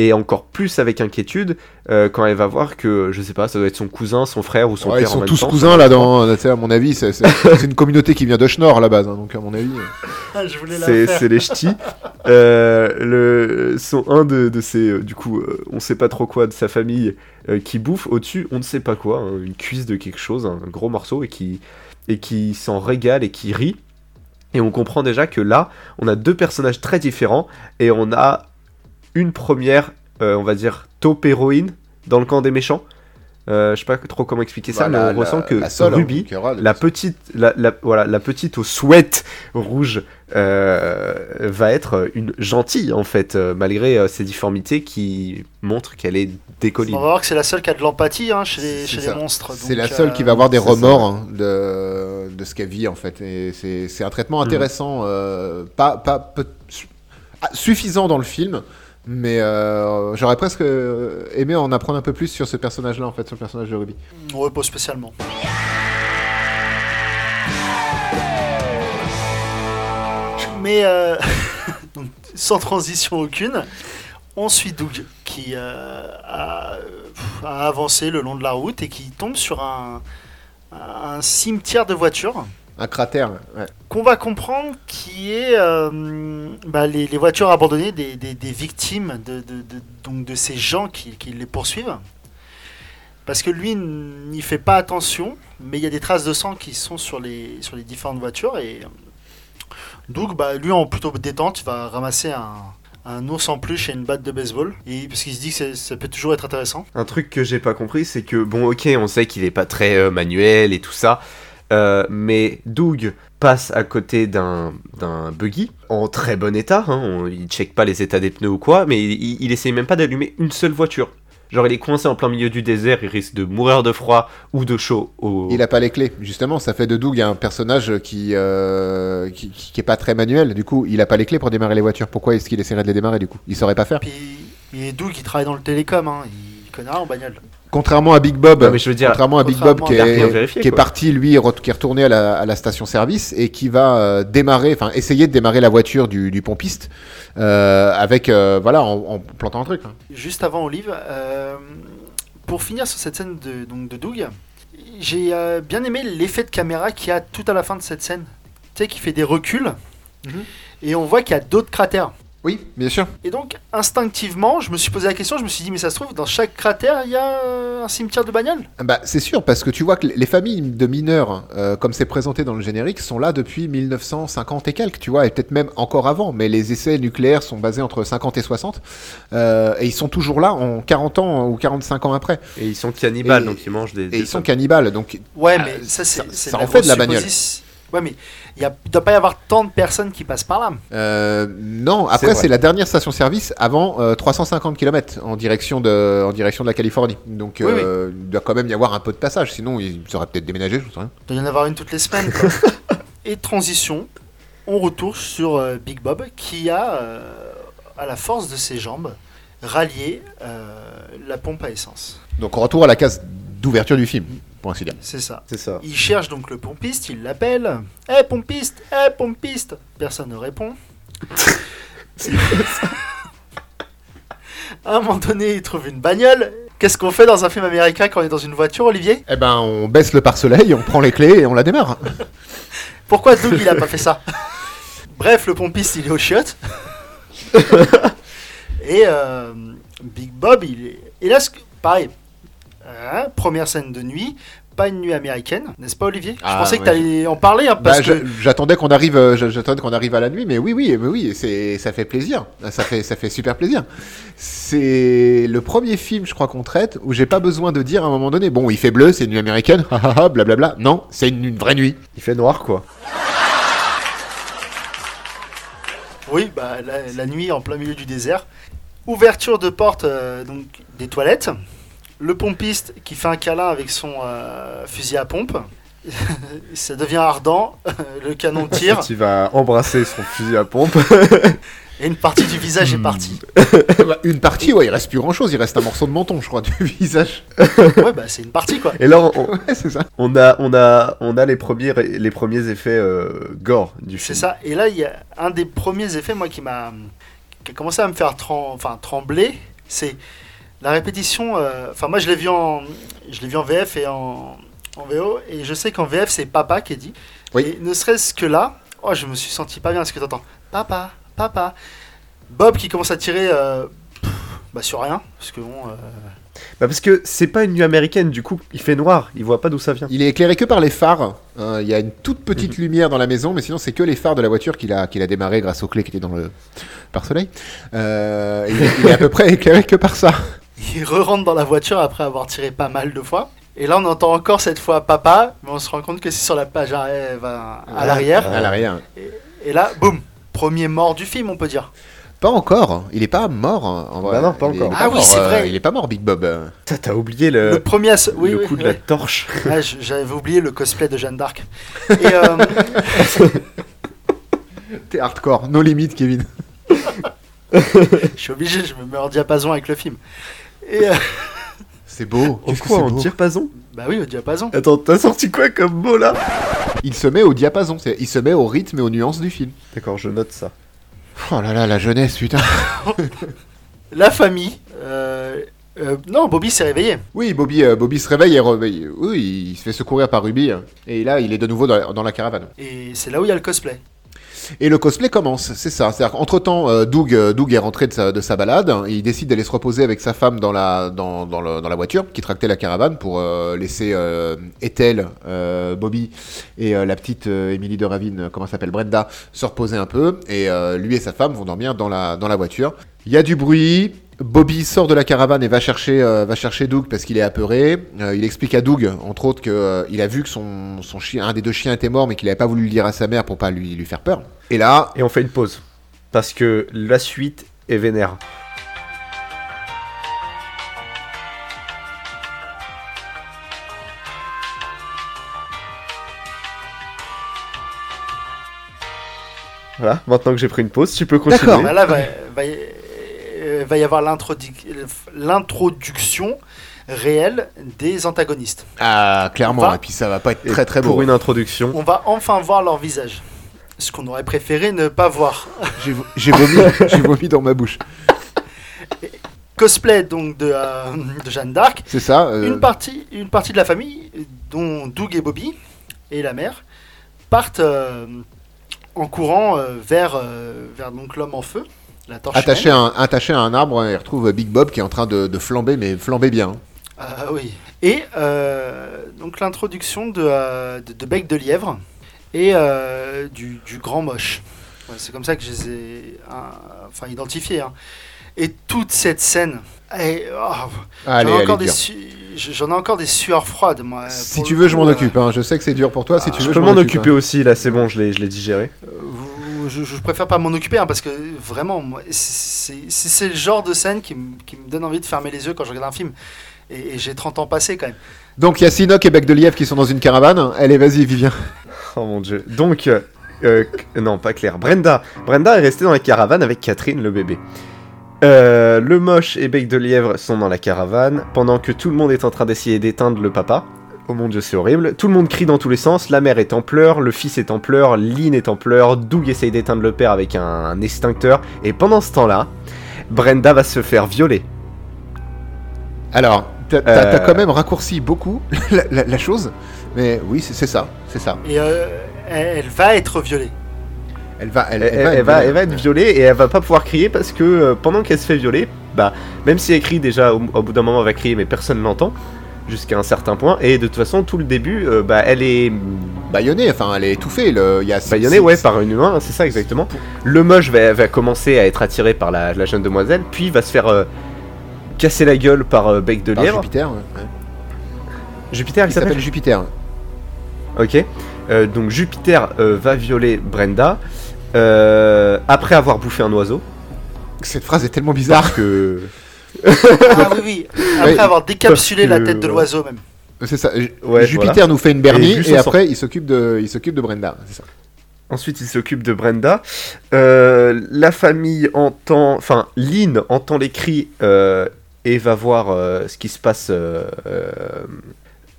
Et encore plus avec inquiétude euh, quand elle va voir que, je sais pas, ça doit être son cousin, son frère ou son Ouais, ils père en sont même tous temps, cousins là dans. tu sais, À mon avis, c'est une communauté qui vient de Schnorr à la base. hein, donc à mon avis. euh, Ah, c'est les ch'tis. Euh, le, sont un de, de ces, euh, du coup, euh, on sait pas trop quoi de sa famille euh, qui bouffe au-dessus, on ne sait pas quoi, hein, une cuisse de quelque chose, un gros morceau et qui, et qui s'en régale et qui rit. Et on comprend déjà que là, on a deux personnages très différents et on a une première, euh, on va dire, taupe héroïne dans le camp des méchants. Euh, je sais pas trop comment expliquer ça, mais la- on ressent la- que la seule, hein, Ruby, la petite, la, la- voilà, la petite au sweat rouge euh, va être une gentille en fait, euh, malgré euh, ses difformités qui montrent qu'elle est On décolline. va voir que c'est la seule qui a de l'empathie hein, chez les, chez monstres. C'est la seule euh, qui va avoir des remords hein, de, de ce qu'elle vit en fait. Et c'est un traitement Mhm. intéressant, euh, pas, pas peu- su- ah, suffisant dans le film, mais euh, j'aurais presque aimé en apprendre un peu plus sur ce personnage-là en fait, sur le personnage de Ruby. On repose spécialement. Mais euh, sans transition aucune, on suit Doug qui euh, a, a avancé le long de la route et qui tombe sur un, un cimetière de voitures Un cratère, ouais. qu'on va comprendre qui est euh, bah, les, les voitures abandonnées des, des- des victimes de, de- de- donc de ces gens qui, qui les poursuivent. Parce que lui n'y fait pas attention, mais il y a des traces de sang qui sont sur les, sur les différentes voitures. Et euh, Doug, bah, lui en plutôt détente, il va ramasser un, un ours en peluche et une batte de baseball. Et, parce qu'il se dit que ça peut toujours être intéressant. Un truc que j'ai pas compris, c'est que bon, ok, on sait qu'il est pas très euh, manuel et tout ça, euh, mais Doug passe à côté d'un d'un buggy en très bon état. Hein, on- il check pas les états des pneus ou quoi, mais il, il, il essaye même pas d'allumer une seule voiture. Genre, il est coincé en plein milieu du désert, il risque de mourir de froid ou de chaud. Au... Il a pas les clés, justement. Ça fait de Doug un personnage qui, euh, qui, qui- qui est pas très manuel. Du coup, il a pas les clés pour démarrer les voitures. Pourquoi est-ce qu'il essaierait de les démarrer du coup? Il saurait pas faire. Puis, Doug, il travaille dans le télécom, hein, il connaît rien en bagnole. Contrairement à Big Bob, Non, mais je veux dire, contrairement à Big contrairement Bob qui est, vérifié, qui est quoi. parti, lui, qui est retourné à la, à la station-service et qui va euh, démarrer, enfin essayer de démarrer la voiture du, du pompiste euh, avec, euh, voilà, en, en plantant un truc. hein. juste avant Olive, euh, pour finir sur cette scène de, donc de Doug, j'ai euh, bien aimé l'effet de caméra qu'il y a tout à la fin de cette scène. Tu sais, qui fait des reculs, Mhm. et on voit qu'il y a d'autres cratères. Oui, bien sûr. Et donc, instinctivement, je me suis posé la question, je me suis dit, mais ça se trouve, dans chaque cratère, il y a euh, un cimetière de bagnole? Bah, c'est sûr, parce que tu vois que les familles de mineurs, euh, comme c'est présenté dans le générique, sont là depuis 1950 et quelques, tu vois, et peut-être même encore avant, mais les essais nucléaires sont basés entre 50 et 60, euh, et ils sont toujours là en 40 ans ou 45 ans après. Et ils sont cannibales, Et- donc ils mangent des. Et des ils sont cannibales, donc Ouais, Ah, mais ça, c'est ça- en fait de la bagnole. Ouais, mais il ne doit pas y avoir tant de personnes qui passent par là. Euh, non, après c'est la dernière station-service avant euh, 350 km en direction de, en direction de la Californie. Donc Oui, euh, il doit quand même y avoir un peu de passage, sinon il serait peut-être déménagé, je sais rien. Il doit y en avoir une toutes les semaines. quoi. Et transition, on retourne sur euh, Big Bob qui a, euh, à la force de ses jambes, rallié euh, la pompe à essence. Donc on retourne à la case d'ouverture du film, pour ainsi dire. C'est ça. C'est ça. Il cherche donc le pompiste, il l'appelle. Hé pompiste, hé pompiste Personne ne répond. à un moment donné, il trouve une bagnole. Qu'est-ce qu'on fait dans un film américain quand on est dans une voiture, Olivier? Eh ben on baisse le pare-soleil, on prend les clés et on la démarre. Pourquoi Doug il a pas fait ça? Bref, le pompiste il est au chiottes. Et euh, Big Bob, il est. Et là, ce que- pareil, hein, première scène de nuit, pas une nuit américaine, n'est-ce pas, Olivier? Je Ah, pensais que tu allais en parler, hein, parce Bah, que. J'attendais qu'on arrive, euh, j'attendais qu'on arrive à la nuit, mais oui, oui, mais oui, c'est, ça fait plaisir, ça fait, ça fait super plaisir. C'est le premier film, je crois qu'on traite, où j'ai pas besoin de dire à un moment donné, bon, il fait bleu, c'est une nuit américaine, blablabla. Non, c'est une, une vraie nuit. Il fait noir, quoi. Oui, bah, la, la nuit en plein milieu du désert. Ouverture de porte euh, donc, des toilettes. Le pompiste qui fait un câlin avec son euh, fusil à pompe. Ça devient ardent. le canon tire. Tu vas embrasser son fusil à pompe. et une partie du visage est Hmm. partie. Bah, une partie, ouais, il reste plus grand chose, il reste un morceau de menton, je crois, du visage. Ouais, bah, c'est une partie quoi. Et là, on, Ouais, c'est ça. on a, on a, on a les premiers, les premiers effets euh, gore du C'est film. ça. Et là, il y a un des premiers effets, moi, qui m'a qui a commencé à me faire trem- enfin, trembler. C'est la répétition. euh, Enfin, moi, je l'ai vu en, je l'ai vu en VF et en, en VO, et je sais qu'en VF, c'est papa qui est dit. Oui. Et ne serait-ce que là, oh, je me suis senti pas bien. Est-ce que t'entends Papa, papa. Bob qui commence à tirer euh, pff, bah, sur rien, parce que bon. euh, Bah parce que c'est pas une nuit américaine, du coup, il fait noir, il voit pas d'où ça vient. Il est éclairé que par les phares. hein, Il y a une toute petite lumière dans la maison, mais sinon c'est que les phares de la voiture qu'il a, qu'il a démarré grâce aux clés qui étaient dans le pare-soleil. Euh, il est à peu près éclairé que par ça. Il re-rentre dans la voiture après avoir tiré pas mal de fois. Et là, on entend encore cette fois papa, mais on se rend compte que c'est sur la page arrière, à, à l'arrière. À l'arrière. Et là, boum, premier mort du film, on peut dire. Pas encore. Il est pas mort. hein, En vrai. Bah non, pas Il encore. Ah oui, c'est euh, vrai. Il est pas mort, Big Bob. euh. T'as oublié le, le premier à se- oui, le oui, coup de la torche. Ah, J'avais oublié le cosplay de Jeanne d'Arc. Euh, T'es hardcore. No limit, Kevin. je suis obligé, je me mets en diapason avec le film. Et euh, C'est beau. En quoi En diapason? Bah oui, au diapason. Attends, t'as sorti quoi comme mot là? Il se met au diapason. c'est- Il se met au rythme et aux nuances du film. D'accord, je note ça. Oh là là, la jeunesse, putain. La famille. euh, euh, non, Bobby s'est réveillé. Oui, Bobby, euh, Bobby se réveille et réveille. Oui, il se fait secourir par Ruby. hein. Et là, il est de nouveau dans la, dans la caravane. Et c'est là où il y a le cosplay. Et le cosplay commence, c'est ça. C'est-à-dire qu'entre-temps, euh, Doug, euh, Doug est rentré de sa, de sa balade. il décide d'aller se reposer avec sa femme dans la, dans, dans, la voiture qui tractait la caravane pour euh, laisser Ethel, Bobby et la petite Émilie de Ravine, comment elle s'appelle, Brenda, se reposer un peu. Et lui et sa femme vont dormir dans la, dans la voiture. Il y a du bruit. Bobby sort de la caravane et va chercher, euh, va chercher Doug parce qu'il est apeuré. Euh, il explique à Doug, entre autres, qu'il a vu que son, son chien, un des deux chiens était mort, mais qu'il n'avait pas voulu le dire à sa mère pour pas lui, lui faire peur. Et là, Et on fait une pause. Parce que la suite est vénère. Voilà, maintenant que j'ai pris une pause, tu peux continuer. D'accord. Bah là, va, va y- euh, va y avoir l'introduc- l'introduction réelle des antagonistes. Ah, clairement, Va. et puis ça va pas être très très Pour beau. une introduction. On va enfin voir leur visage. Ce qu'on aurait préféré ne pas voir. J'ai vo- J'ai vomi, dans ma bouche. Cosplay donc de, euh, de Jeanne d'Arc. C'est ça. euh, Une, partie, une partie de la famille, dont Doug et Bobby, et la mère, partent euh, en courant euh, vers, euh, vers donc l'homme en feu, la torche. attaché, humaine. à un, attaché à un arbre, et retrouve Big Bob qui est en train de, de flamber, mais flamber bien. Ah oui. Et euh, donc l'introduction de, euh, de, de Bec de Lièvre et euh, du, du Grand Moche. Ouais, C'est comme ça que je les ai enfin, identifiés. hein. Et toute cette scène, oh, Allez, encore des su- j'en ai encore des sueurs froides, moi. Si tu veux, je m'en euh, occupe. hein. Je sais que c'est dur pour toi. Si tu Je veux, peux je m'en occupe, occuper hein. aussi, là c'est bon, je l'ai je l'ai digéré. Je, je préfère pas m'en occuper hein, parce que vraiment, c'est le genre de scène qui, me- qui me donne envie de fermer les yeux quand je regarde un film. Et, et j'ai 30 ans passés quand même. Donc il y a Sinoc et Bec de Lièvre qui sont dans une caravane. Allez, vas-y, Vivien. Oh mon dieu. Donc, euh, euh, non, pas Claire. Brenda. Brenda est restée dans la caravane avec Catherine, le bébé. Euh, le moche et Bec de Lièvre sont dans la caravane, pendant que tout le monde est en train d'essayer d'éteindre le papa. Oh mon dieu, c'est horrible. Tout le monde crie dans tous les sens. La mère est en pleurs, le fils est en pleurs, Lynn est en pleurs, Doug essaye d'éteindre le père avec un, un extincteur. Et pendant ce temps-là, Brenda va se faire violer. Alors, t'as t'as- Euh. quand même raccourci beaucoup la, la- la chose. Mais oui, c'est ça. C'est ça. Et euh, elle, va être violée. Elle va, elle, Elle, elle va, elle va être violée et elle va pas pouvoir crier parce que euh, pendant qu'elle se fait violer, bah, même si elle crie déjà, au, au bout d'un moment elle va crier, mais personne l'entend jusqu'à un certain point. Et de toute façon, tout le début, euh, bah, elle est Baïonnée, enfin, elle est étouffée. Le, il y a baïonnée c'est- ouais, par un humain, c'est ça exactement. Le moche va, va commencer à être attiré par la, la jeune demoiselle, puis va se faire euh, casser la gueule par euh, Bec de par Lièvre. Jupiter. ouais. Jupiter, il Il s'appelle Jupiter. Ok. Euh, donc Jupiter va violer Brenda après avoir bouffé un oiseau. Cette phrase est tellement bizarre. Que. Ah oui, oui. Après Ouais, avoir décapsulé la tête de l'oiseau même. C'est ça. Ouais, Jupiter voilà. nous fait une Bernie et, après il s'occupe de, il s'occupe de Brenda. C'est ça. Ensuite, il s'occupe de Brenda. Euh, la famille entend, enfin, Lynn entend les cris euh, et va voir euh, ce qui se passe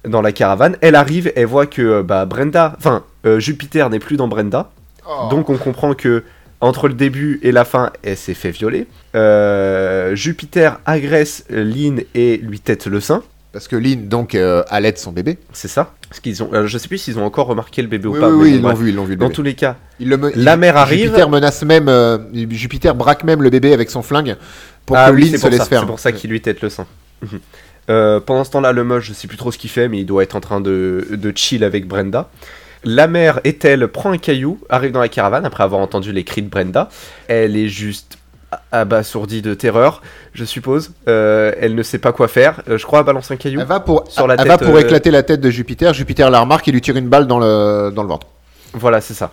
dans la caravane. Elle arrive, elle voit que bah, Brenda, enfin, euh, Jupiter n'est plus dans Brenda. Oh. Donc, on comprend que entre le début et la fin, elle s'est fait violer. Euh, Jupiter agresse Lynn et lui tête le sein. Parce que Lynn donc euh, allait son bébé. C'est ça. Parce qu'ils ont, euh, je sais plus s'ils ont encore remarqué le bébé Oui, ou pas. oui, oui, ils l'ont vu, ils l'ont vu. le Dans bébé. tous les cas, Il le me- la mère arrive. Jupiter menace même, euh, Jupiter braque même le bébé avec son flingue pour ah que oui, Lynn se laisse ça, faire. C'est pour ça qu'il lui tête le sein. Mhm. Pendant ce temps-là, le moche, je sais plus trop ce qu'il fait, mais il doit être en train de, de chill avec Brenda. La mère, Ethel, prend un caillou, arrive dans la caravane après avoir entendu les cris de Brenda. Elle est juste abasourdie de terreur, je suppose. Euh, elle ne sait pas quoi faire. Euh, je crois elle balance un caillou. Elle va pour, Sur la elle va tête, pour euh, éclater la tête de Jupiter. Jupiter la remarque et lui tire une balle dans le, dans le ventre. Voilà, c'est ça.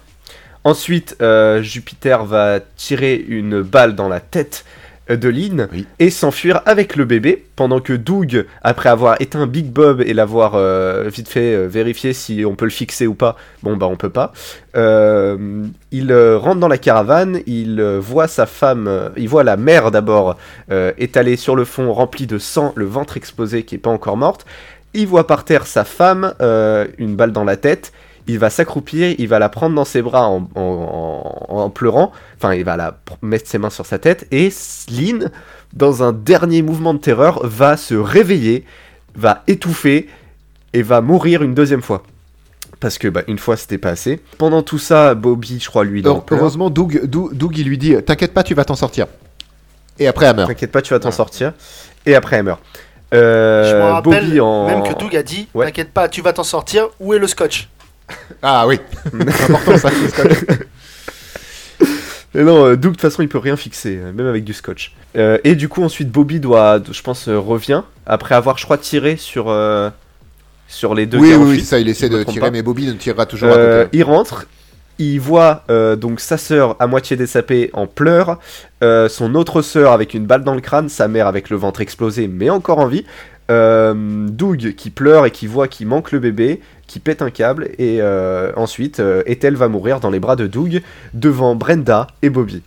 Ensuite, Jupiter va tirer une balle dans la tête de Lynn Oui. et s'enfuir avec le bébé, pendant que Doug, après avoir éteint Big Bob et l'avoir euh, vite fait euh, vérifié si on peut le fixer ou pas, bon bah on peut pas, euh, il rentre dans la caravane, il voit sa femme, il voit la mère d'abord étalée sur le fond remplie de sang, le ventre exposé qui est pas encore morte, il voit par terre sa femme, une balle dans la tête, il va s'accroupir, il va la prendre dans ses bras en, en- en- en pleurant, enfin il va la mettre ses mains sur sa tête, et Lynn, dans un dernier mouvement de terreur, va se réveiller, va étouffer, et va mourir une deuxième fois. Parce que bah, une fois c'était pas assez. Pendant tout ça, Bobby, je crois, lui, pleurs. heureusement, Doug, Doug, Doug, il lui dit T'inquiète pas, tu vas t'en sortir. Et après, elle meurt. T'inquiète pas, tu vas t'en sortir. Et après, elle meurt. Euh, Je me rappelle Bobby en... même que Doug a dit Ouais. T'inquiète pas, tu vas t'en sortir. Où est le scotch? Ah oui, c'est important ça. le scotch. Mais non, euh, Doug, de toute façon, il peut rien fixer, euh, même avec du scotch. Euh, et du coup, ensuite, Bobby doit, je pense, euh, revient, après avoir, je crois, tiré sur, euh, sur les deux oui, gars oui, ça, il essaie de tirer, pas. mais Bobby ne tirera toujours à côté. il rentre, il voit donc sa sœur à moitié dessapée en pleurs, son autre sœur avec une balle dans le crâne, sa mère avec le ventre explosé mais encore en vie, euh, Doug qui pleure et qui voit qu'il manque le bébé, qui pète un câble, et euh, ensuite euh, Ethel va mourir dans les bras de Doug devant Brenda et Bobby.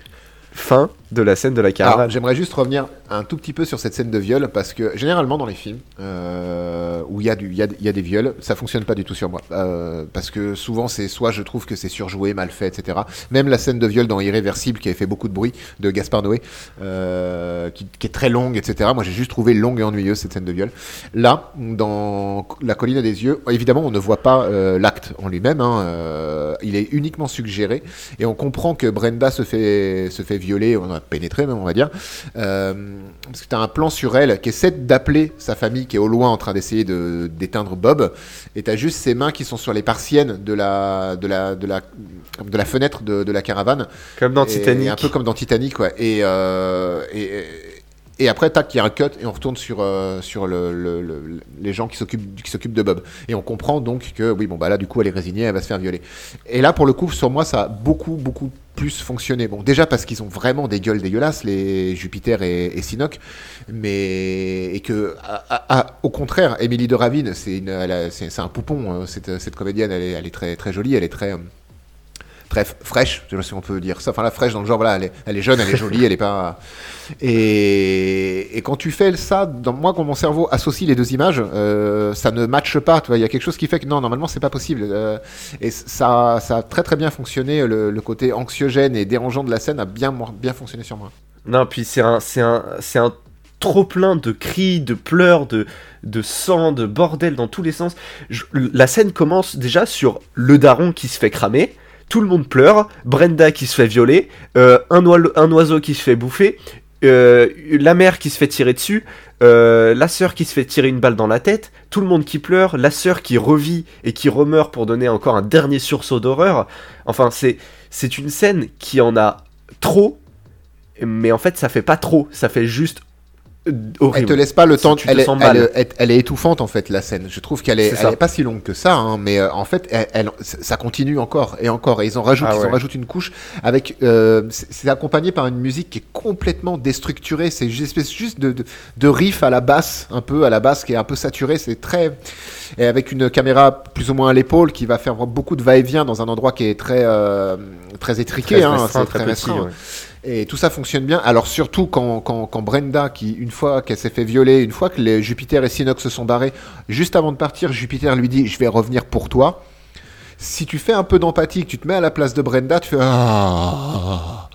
Fin de la scène de la caravane. j'aimerais juste revenir un tout petit peu sur cette scène de viol parce que généralement dans les films euh, où il y, a du- il y, a, il y a des viols, ça fonctionne pas du tout sur moi Euh, parce que souvent c'est soit je trouve que c'est surjoué, mal fait, etc. Même la scène de viol dans Irréversible qui avait fait beaucoup de bruit de Gaspard Noé, euh, qui, qui est très longue, etc. Moi j'ai juste trouvé longue et ennuyeuse cette scène de viol. Là, dans La colline des yeux, évidemment on ne voit pas l'acte en lui-même, hein, il est uniquement suggéré et on comprend que Brenda se fait, se fait violer, on a pénétré même on va dire, euh, parce que tu as un plan sur elle qui essaie d'appeler sa famille qui est au loin en train d'essayer de- d'éteindre Bob, et tu as juste ses mains qui sont sur les persiennes de la, de la, de la, de la fenêtre de, de la caravane. Comme dans Et- Titanic. Un peu comme dans Titanic, ouais. Et, euh, et, Et après, tac, il y a un cut et on retourne sur, euh, sur le, le- le- les gens qui s'occupent qui s'occupent de Bob. Et on comprend donc que, oui, bon, bah là, du coup, elle est résignée, elle va se faire violer. Et là, pour le coup, sur moi, ça a beaucoup, beaucoup plus fonctionné. Bon, déjà parce qu'ils ont vraiment des gueules dégueulasses, les Jupiter et, et Sinoc, mais et que, au contraire, Émilie de Ravine, c'est une- c'est un poupon. euh, Cette, comédienne, elle est, elle est très, très jolie, elle est très. Très fraîche, je sais pas si on peut dire ça. Enfin, la fraîche dans le genre, voilà, elle est, jeune, elle est jolie, elle est pas. Et, et quand tu fais ça, dans moi, quand mon cerveau associe les deux images, euh, ça ne matche pas. Tu vois, il y a quelque chose qui fait que non, normalement, c'est pas possible. Euh, et ça, ça a très très bien fonctionné. Le, côté anxiogène et dérangeant de la scène a bien, bien fonctionné sur moi. Non, puis c'est un, c'est un, c'est un trop plein de cris, de pleurs, de, de sang, de bordel dans tous les sens. La scène commence déjà sur le daron qui se fait cramer. Tout le monde pleure, Brenda qui se fait violer, euh, un, oiseau, qui se fait bouffer, euh, la mère qui se fait tirer dessus, euh, la sœur qui se fait tirer une balle dans la tête, tout le monde qui pleure, la sœur qui revit et qui remeurt pour donner encore un dernier sursaut d'horreur. Enfin, c'est c'est une scène qui en a trop, mais en fait, ça fait pas trop, ça fait juste euh, Elle te laisse pas le Si temps. tu te Elle, elle, elle- elle est étouffante en fait la scène. Je trouve qu'elle est, est pas si longue que ça, hein, mais euh, en fait, elle, elle- ça continue encore et encore. Et ils en rajoutent, Ah ils en rajoutent une couche avec. euh, c'est accompagné par une musique qui est complètement déstructurée. C'est une espèce juste de, de, de riff à la basse, un peu à la basse qui est un peu saturé. C'est très et avec une caméra plus ou moins à l'épaule qui va faire beaucoup de va-et-vient dans un endroit qui est très euh, très étriqué. Très hein, restreint, c'est très très petit, restreint. ouais. Et tout ça fonctionne bien. Alors surtout quand, quand, Brenda, qui une fois qu'elle s'est fait violer, une fois que les Jupiter et Sinox se sont barrés, juste avant de partir, Jupiter lui dit je vais revenir pour toi. Si tu fais un peu d'empathie, que tu te mets à la place de Brenda, tu fais ah.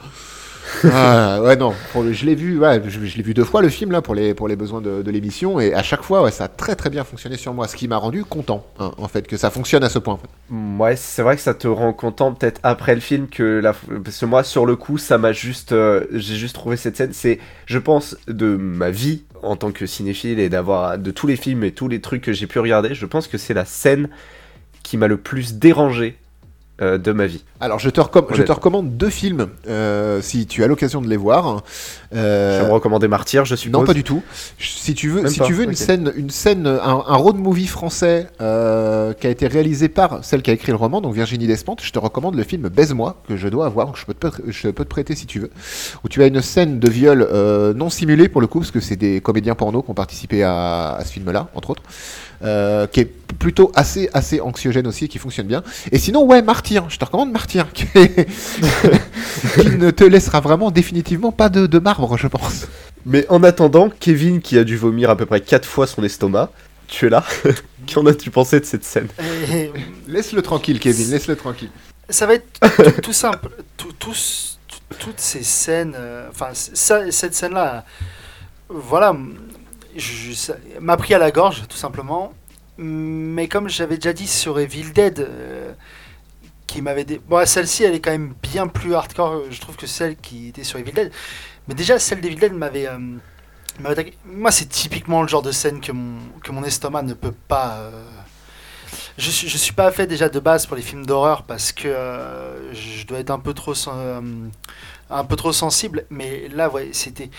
Ah, ouais non, je l'ai vu, je, l'ai vu deux fois le film là pour les pour les besoins de, l'émission et à chaque fois ouais, ça a très très bien fonctionné sur moi, ce qui m'a rendu content hein, en fait que ça fonctionne à ce point. fait. Ouais, c'est vrai que ça te rend content peut-être après le film que la parce que moi sur le coup ça m'a juste euh, j'ai juste trouvé cette scène c'est je pense de ma vie en tant que cinéphile et d'avoir de tous les films et tous les trucs que j'ai pu regarder, je pense que c'est la scène qui m'a le plus dérangé euh, de ma vie. Alors je te, je recommande deux films euh, si tu as l'occasion de les voir. Euh, Je vais me recommander Martyr, je suppose. Non, pas du tout. Si tu veux, Même si pas, tu veux une scène, une scène, un, un road movie français euh, qui a été réalisé par celle qui a écrit le roman, donc Virginie Despentes, je te recommande le film Baise-moi que je dois avoir, je peux te, je peux te prêter si tu veux, où tu as une scène de viol non simulée pour le coup, parce que c'est des comédiens porno qui ont participé à, à ce film-là, entre autres. Euh, qui est plutôt assez assez anxiogène aussi, qui fonctionne bien. Et sinon, ouais, Martyr, je te recommande Martyr, qui, est- qui ne te laissera vraiment définitivement pas de, de marbre, je pense. Mais en attendant, Kevin qui a dû vomir à peu près 4 fois son estomac, tu es là. Qu'en as-tu pensé de cette scène? Et Laisse-le tranquille, Kevin, laisse-le tranquille. ça va être tout, tout simple. Tout- tous- tout- toutes ces scènes, euh, enfin, ça- cette scène-là, voilà, m'a pris à la gorge, tout simplement. Mais comme j'avais déjà dit sur Evil Dead, euh, qui m'avait. Bon, celle-ci, elle est quand même bien plus hardcore, je trouve, que celle qui était sur Evil Dead. Mais déjà, celle d'Evil Dead m'avait. euh. Moi, c'est typiquement le genre de scène que mon, estomac ne peut pas. euh, je suis, suis pas fait déjà de base pour les films d'horreur parce que euh, je dois être un peu trop, un peu trop sensible. Mais là, ouais, c'était.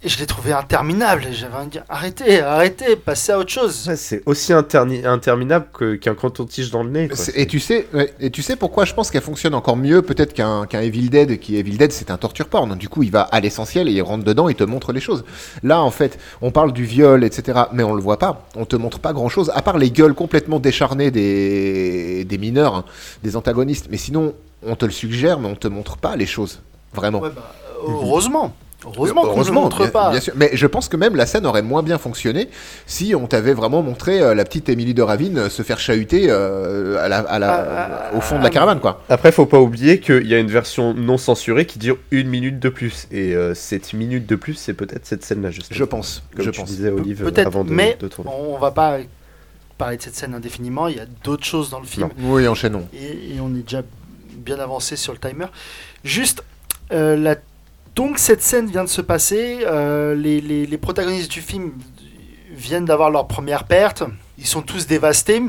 Et je l'ai trouvé interminable. J'avais envie de dire arrêtez, arrêtez, passez à autre chose. Ouais, C'est aussi interni- interminable que- qu'un coton-tige dans le nez. quoi. Et tu sais, ouais, et tu sais pourquoi je pense qu'elle fonctionne encore mieux peut-être qu'un qu'un Evil Dead qui Evil Dead c'est un torture porn. Du coup, il va à l'essentiel et il rentre dedans et te montre les choses. Là, en fait, on parle du viol, etc. Mais on le voit pas. On te montre pas grand chose à part les gueules complètement décharnées des des mineurs, hein, des antagonistes. Mais sinon, on te le suggère, mais on te montre pas les choses vraiment. Ouais, bah, heureusement. Heureusement qu'on ne montre bien- pas. bien sûr. Mais je pense que même la scène aurait moins bien fonctionné si on t'avait vraiment montré euh, la petite Émilie de Ravine euh, se faire chahuter euh, à la, à la- Ah, ah, au fond de la ah, caravane, quoi. Après, faut pas oublier qu'il y a une version non censurée qui dure une minute de plus. Et euh, cette minute de plus, c'est peut-être cette scène-là, justement. Je pense. Comme je tu pense. disais, Olive, Peut-être, avant de, mais de tourner. on va pas parler de cette scène indéfiniment. Il y a d'autres choses dans le film. Oui, enchaînons. et, et on est déjà bien avancé sur le timer. Juste, euh, la... donc cette scène vient de se passer, euh, les, les- les protagonistes du film viennent d'avoir leur première perte, ils sont tous dévastés,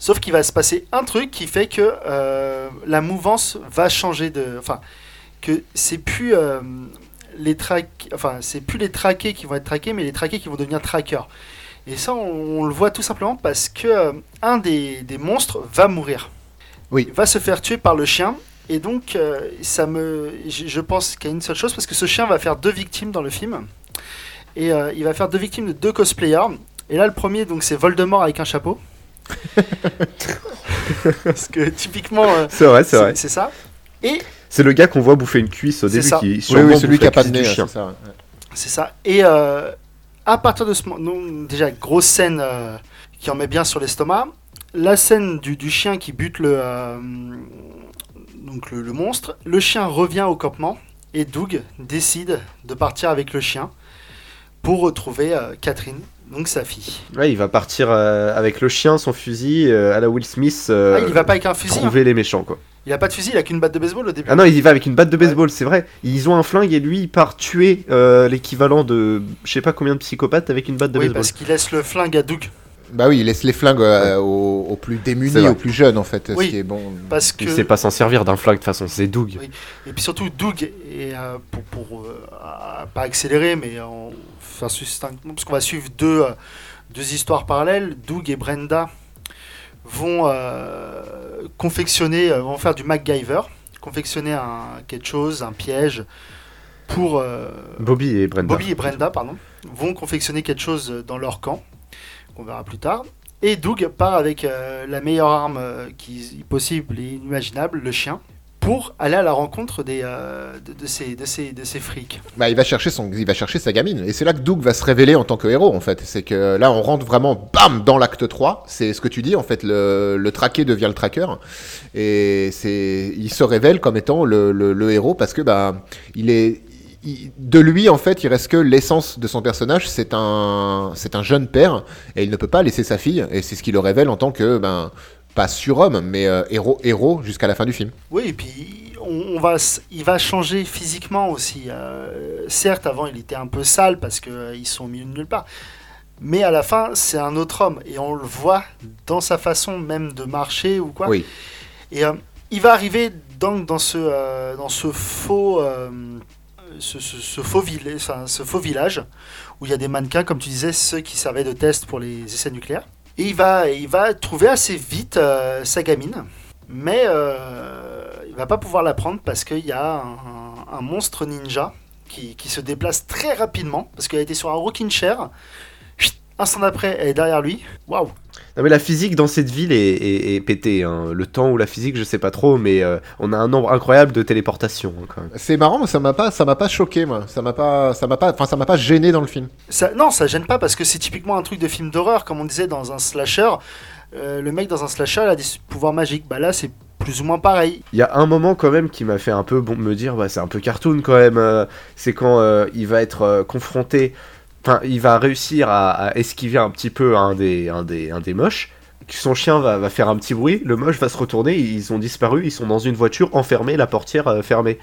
sauf qu'il va se passer un truc qui fait que euh, la mouvance va changer de... Enfin, que c'est plus... euh, les traques... enfin, c'est plus les traqués qui vont être traqués, mais les traqués qui vont devenir trackers. Et ça, on, on le voit tout simplement parce que un des, des monstres va mourir. Oui. Il va se faire tuer par le chien. Et donc, euh, ça me, je pense qu'il y a une seule chose parce que ce chien va faire deux victimes dans le film. Et euh, il va faire deux victimes de deux cosplayers. Et là, le premier, donc, c'est Voldemort avec un chapeau. parce que typiquement, euh, C'est vrai, c'est vrai. c'est ça. Et C'est le gars qu'on voit bouffer une cuisse au début ça. qui Oui, celui qui a pas de cuisse nez, du ouais, chien. c'est ça. ouais. C'est ça. Et euh, à partir de ce moment, donc, déjà, grosse scène euh, qui en met bien sur l'estomac. La scène du, du chien qui bute le, euh, donc le, le monstre. Le chien revient au campement et Doug décide de partir avec le chien pour retrouver euh, Catherine, donc sa fille. Ouais, il va partir euh, avec le chien, son fusil, euh, à la Will Smith, Ah, il va pas avec un fusil. hein. trouver les méchants, quoi. Il a pas de fusil, il a qu'une batte de baseball au début. Ah non, il y va avec une batte de baseball, c'est vrai. Ils ont un flingue et lui, il part tuer l'équivalent de je sais pas combien de psychopathes avec une batte de oui, baseball. parce qu'il laisse le flingue à Doug. Bah oui, il laisse les flingues euh, aux, aux plus démunis, aux plus jeunes en fait, Oui. ce qui est bon. Parce que Il sait pas s'en servir d'un flingue de toute façon, c'est Doug. Oui. Et puis surtout, Doug, et, euh, pour, pour euh, pas accélérer, mais en succinctement, parce qu'on va suivre deux, euh, deux histoires parallèles. Doug et Brenda vont euh, confectionner, euh, vont faire du MacGyver, confectionner un, quelque chose, un piège pour euh, Bobby et Brenda. Bobby et Brenda, pardon, vont confectionner quelque chose dans leur camp, qu'on verra plus tard. Et Doug part avec euh, la meilleure arme euh, qui possible et inimaginable, le chien, pour aller à la rencontre des, euh, de, de ces, de, ces, de ces frics. Bah, il va chercher son, il va chercher sa gamine. Et c'est là que Doug va se révéler en tant que héros, en fait. C'est que là, on rentre vraiment, bam, dans l'acte 3. C'est ce que tu dis, en fait. Le, le traqué devient le tracker. Et c'est, il se révèle comme étant le, le, le héros parce que, bah, il est, il- de lui, en fait, il reste que l'essence de son personnage. C'est un, c'est un jeune père. Et il ne peut pas laisser sa fille. Et c'est ce qui le révèle en tant que, ben, pas surhomme, mais euh, héros, héros jusqu'à la fin du film. Oui, et puis on, on va, il va changer physiquement aussi. Euh, certes, avant, il était un peu sale parce qu'ils sont au milieu de nulle part. Mais à la fin, c'est un autre homme. Et on le voit dans sa façon même de marcher ou quoi. Oui. Et euh, il va arriver donc dans ce, euh, dans ce faux, euh, ce, faux village, ce faux village où il y a des mannequins, comme tu disais, ceux qui servaient de test pour les essais nucléaires. Et il va, il va trouver assez vite euh, sa gamine, mais euh, il va pas pouvoir la prendre parce qu'il y a un, un- un monstre ninja qui, qui se déplace très rapidement parce qu'elle était sur un rocking chair. Chut, Instant d'après, elle est derrière lui. Waouh! Non mais la physique dans cette ville est, est, est pétée. hein. Le temps ou la physique, je sais pas trop, mais euh, on a un nombre incroyable de téléportations hein. C'est marrant, mais ça m'a pas, ça m'a pas choqué, moi. Ça m'a pas, ça m'a pas, enfin, ça m'a pas gêné dans le film. Ça, non, ça gêne pas parce que c'est typiquement un truc de film d'horreur, comme on disait dans un slasher. Euh, le mec dans un slasher il a des pouvoirs magiques. Bah là, c'est plus ou moins pareil. Il y a un moment quand même qui m'a fait un peu bon, me dire, bah, c'est un peu cartoon quand même. euh, c'est quand euh, il va être euh, confronté, enfin, il va réussir à, à esquiver un petit peu un des, un des, un des moches. Son chien va, va faire un petit bruit, le moche va se retourner, ils ont disparu, ils sont dans une voiture enfermée, la portière euh, fermée.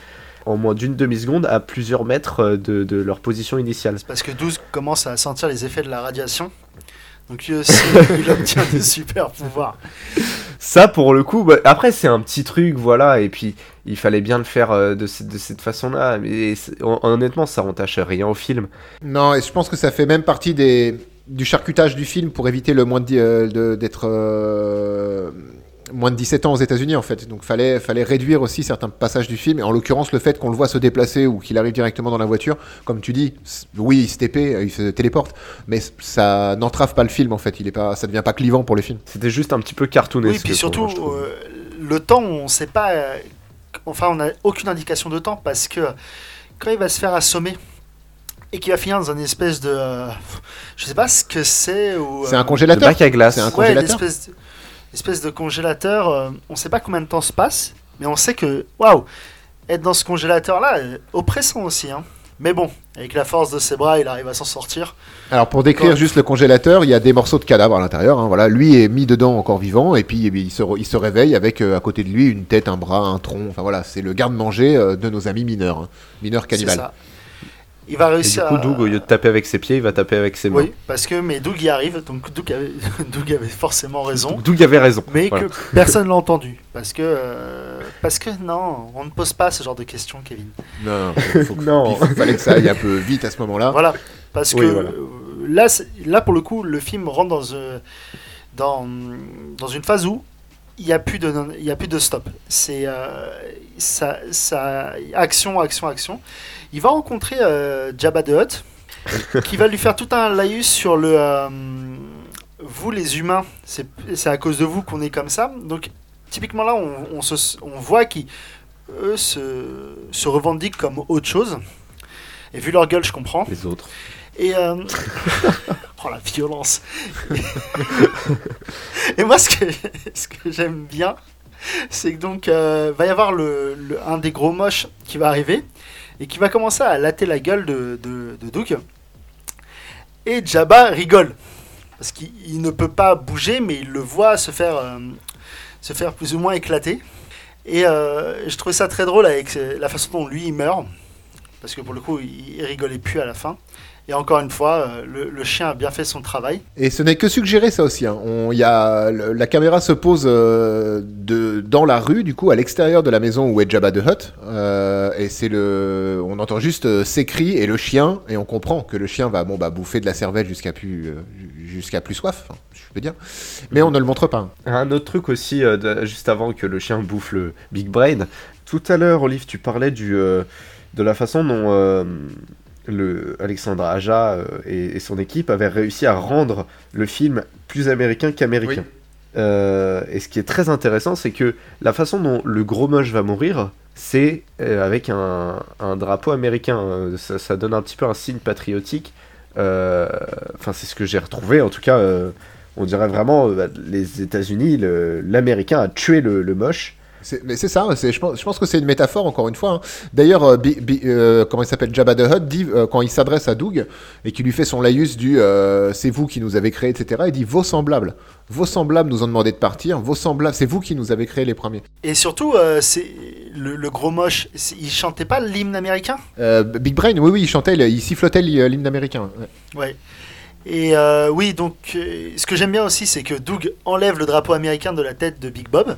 En moins d'une demi-seconde, à plusieurs mètres euh, de, de leur position initiale. Parce que 12 commence à sentir les effets de la radiation. Donc lui aussi, il obtient des super pouvoirs. Ça, pour le coup, bah, après, c'est un petit truc, voilà, et puis il fallait bien le faire euh, de, cette- de cette façon-là, mais honnêtement, ça entache rien au film. Non, et je pense que ça fait même partie des, du charcutage du film pour éviter le moins euh, d'être euh, moins de 17 ans aux États-Unis en fait. Donc fallait fallait réduire aussi certains passages du film. Et en l'occurrence, le fait qu'on le voit se déplacer ou qu'il arrive directement dans la voiture, comme tu dis, oui, il se TP, euh, il se téléporte, mais ça n'entrave pas le film en fait. Il est pas, ça devient pas clivant pour le film. C'était juste un petit peu cartoonesque. Oui, puis surtout, moi, euh, le temps, on sait pas. euh, enfin, on n'a aucune indication de temps parce que quand il va se faire assommer et qu'il va finir dans une espèce de. euh, je sais pas ce que c'est. ou, C'est euh, un Le congélateur. bac à glace. C'est un Ouais, congélateur. de, espèce de congélateur. euh, on sait pas combien de temps se passe, mais on sait que, waouh, être dans ce congélateur-là, euh, oppressant aussi. Hein. Mais bon, avec la force de ses bras, il arrive à s'en sortir. Alors pour décrire Quand- juste le congélateur, il y a des morceaux de cadavre à l'intérieur. hein, voilà, lui est mis dedans encore vivant et puis eh il se, il se réveille avec euh, à côté de lui une tête, un bras, un tronc. Enfin voilà, c'est le garde-manger de nos amis mineurs, hein, mineurs C'est cannibales. Il va Et du réussir coup, à- Doug, au lieu de taper avec ses pieds, il va taper avec ses mains. Oui, parce que mais Doug y arrive, donc Doug avait, Doug avait forcément raison, Doug avait raison. mais Voilà. que personne l'a entendu. Parce que, euh, parce que non, on ne pose pas ce genre de questions, Kevin. Non, faut, faut que- Non. il fallait que ça aille un peu vite à ce moment-là. Voilà, parce Oui, que voilà. euh, là, là pour le coup, le film rentre dans, euh, dans, dans une phase où il n'y a plus de, il y a plus de stop. C'est euh, ça, ça, action, action, action. Il va rencontrer euh, Jabba the Hutt, qui va lui faire tout un laïus sur le. euh, vous les humains, c'est c'est à cause de vous qu'on est comme ça. Donc typiquement là, on, on, se, on voit qu'ils eux se, se revendiquent comme autre chose. Et vu leur gueule, je comprends. Les autres. Et euh, oh la violence. et moi, ce que, ce que j'aime bien, c'est que donc euh, va y avoir le, le- un des gros moches qui va arriver et qui va commencer à latter la gueule de, de. Et Jabba rigole parce qu'il il ne peut pas bouger, mais il le voit se faire euh, se faire plus ou moins éclater. Et euh, je trouvais ça très drôle avec la façon dont lui il meurt parce que pour le coup il rigolait plus à la fin. Et encore une fois, euh, le, le chien a bien fait son travail. Et ce n'est que suggéré ça aussi. hein. On, il y a, le- la caméra se pose euh, de, dans la rue, du coup, à l'extérieur de la maison où est Jabba the Hutt. Euh, et c'est le, on entend juste euh, ses cris et le chien, et on comprend que le chien va, bon, bah, bouffer de la cervelle jusqu'à plus, euh, jusqu'à plus soif, hein, je peux dire. Mais on ne le montre pas. hein. Un autre truc aussi, euh, de- juste avant que le chien bouffe le Big Brain. Tout à l'heure, Olive, tu parlais du, euh, de la façon dont euh, le Alexandre Aja euh, et, et son équipe avaient réussi à rendre le film plus américain qu'américain. Euh, et ce qui est très intéressant, c'est que la façon dont le gros moche va mourir, c'est euh, avec un, un drapeau américain. Ça, ça donne un petit peu un signe patriotique. Euh, Enfin, c'est ce que j'ai retrouvé. En tout cas, euh, on dirait vraiment bah, les États-Unis, l'américain a tué le, le moche. Mais c'est ça, je pense, je pense que c'est une métaphore encore une fois. hein. D'ailleurs, euh, euh, comment il s'appelle Jabba the Hutt dit euh, quand il s'adresse à Doug et qui lui fait son laïus du c'est vous qui nous avez créé, etc. Il dit vos semblables, vos semblables nous ont demandé de partir, vos semblables, c'est vous qui nous avez créé les premiers. Et surtout, c'est le, le gros moche, il chantait pas l'hymne américain? Big Brain, oui, oui, il chantait, il, il sifflotait l'hy- l'hymne américain. ouais. Ouais. Et euh, oui, donc euh, ce que j'aime bien aussi, c'est que Doug enlève le drapeau américain de la tête de Big Bob.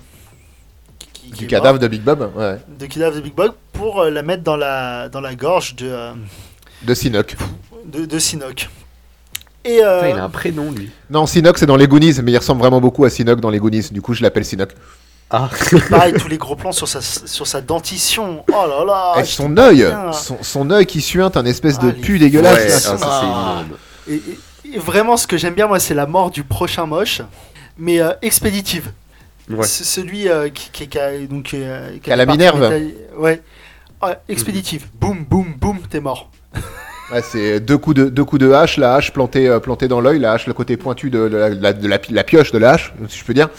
Qui- qui Du est cadavre mort, de Big Bob, ouais. de cadavre de Big Bob pour euh, la mettre dans la, dans la gorge de, euh, de Sinoc. de, de Sinoc. Et euh, Putain, il a un prénom, lui. Non, Sinoc c'est dans les Goonies, mais il ressemble vraiment beaucoup à Sinoc dans les Goonies. Du coup, je l'appelle Sinoc. Ah, pareil, tous les gros plans sur sa, sur sa dentition. Oh là là Et je son œil, bien. son, son œil qui suinte un espèce de Ah, pu dégueulasse. ouais, ah, ça, c'est Ah. Et, et- et vraiment, ce que j'aime bien, moi, c'est la mort du prochain moche, mais euh, expéditive. Ouais. C'est celui euh, qui, qui, qui a, donc, qui a, Qui a la Minerve. Ouais. Ah, expéditive. Boum, boum, boum, t'es mort. Ouais, c'est deux coups de deux coups de hache, la hache plantée euh, plantée dans l'œil, la hache le côté pointu de, la, de la- de la la pioche de la hache, si je peux dire,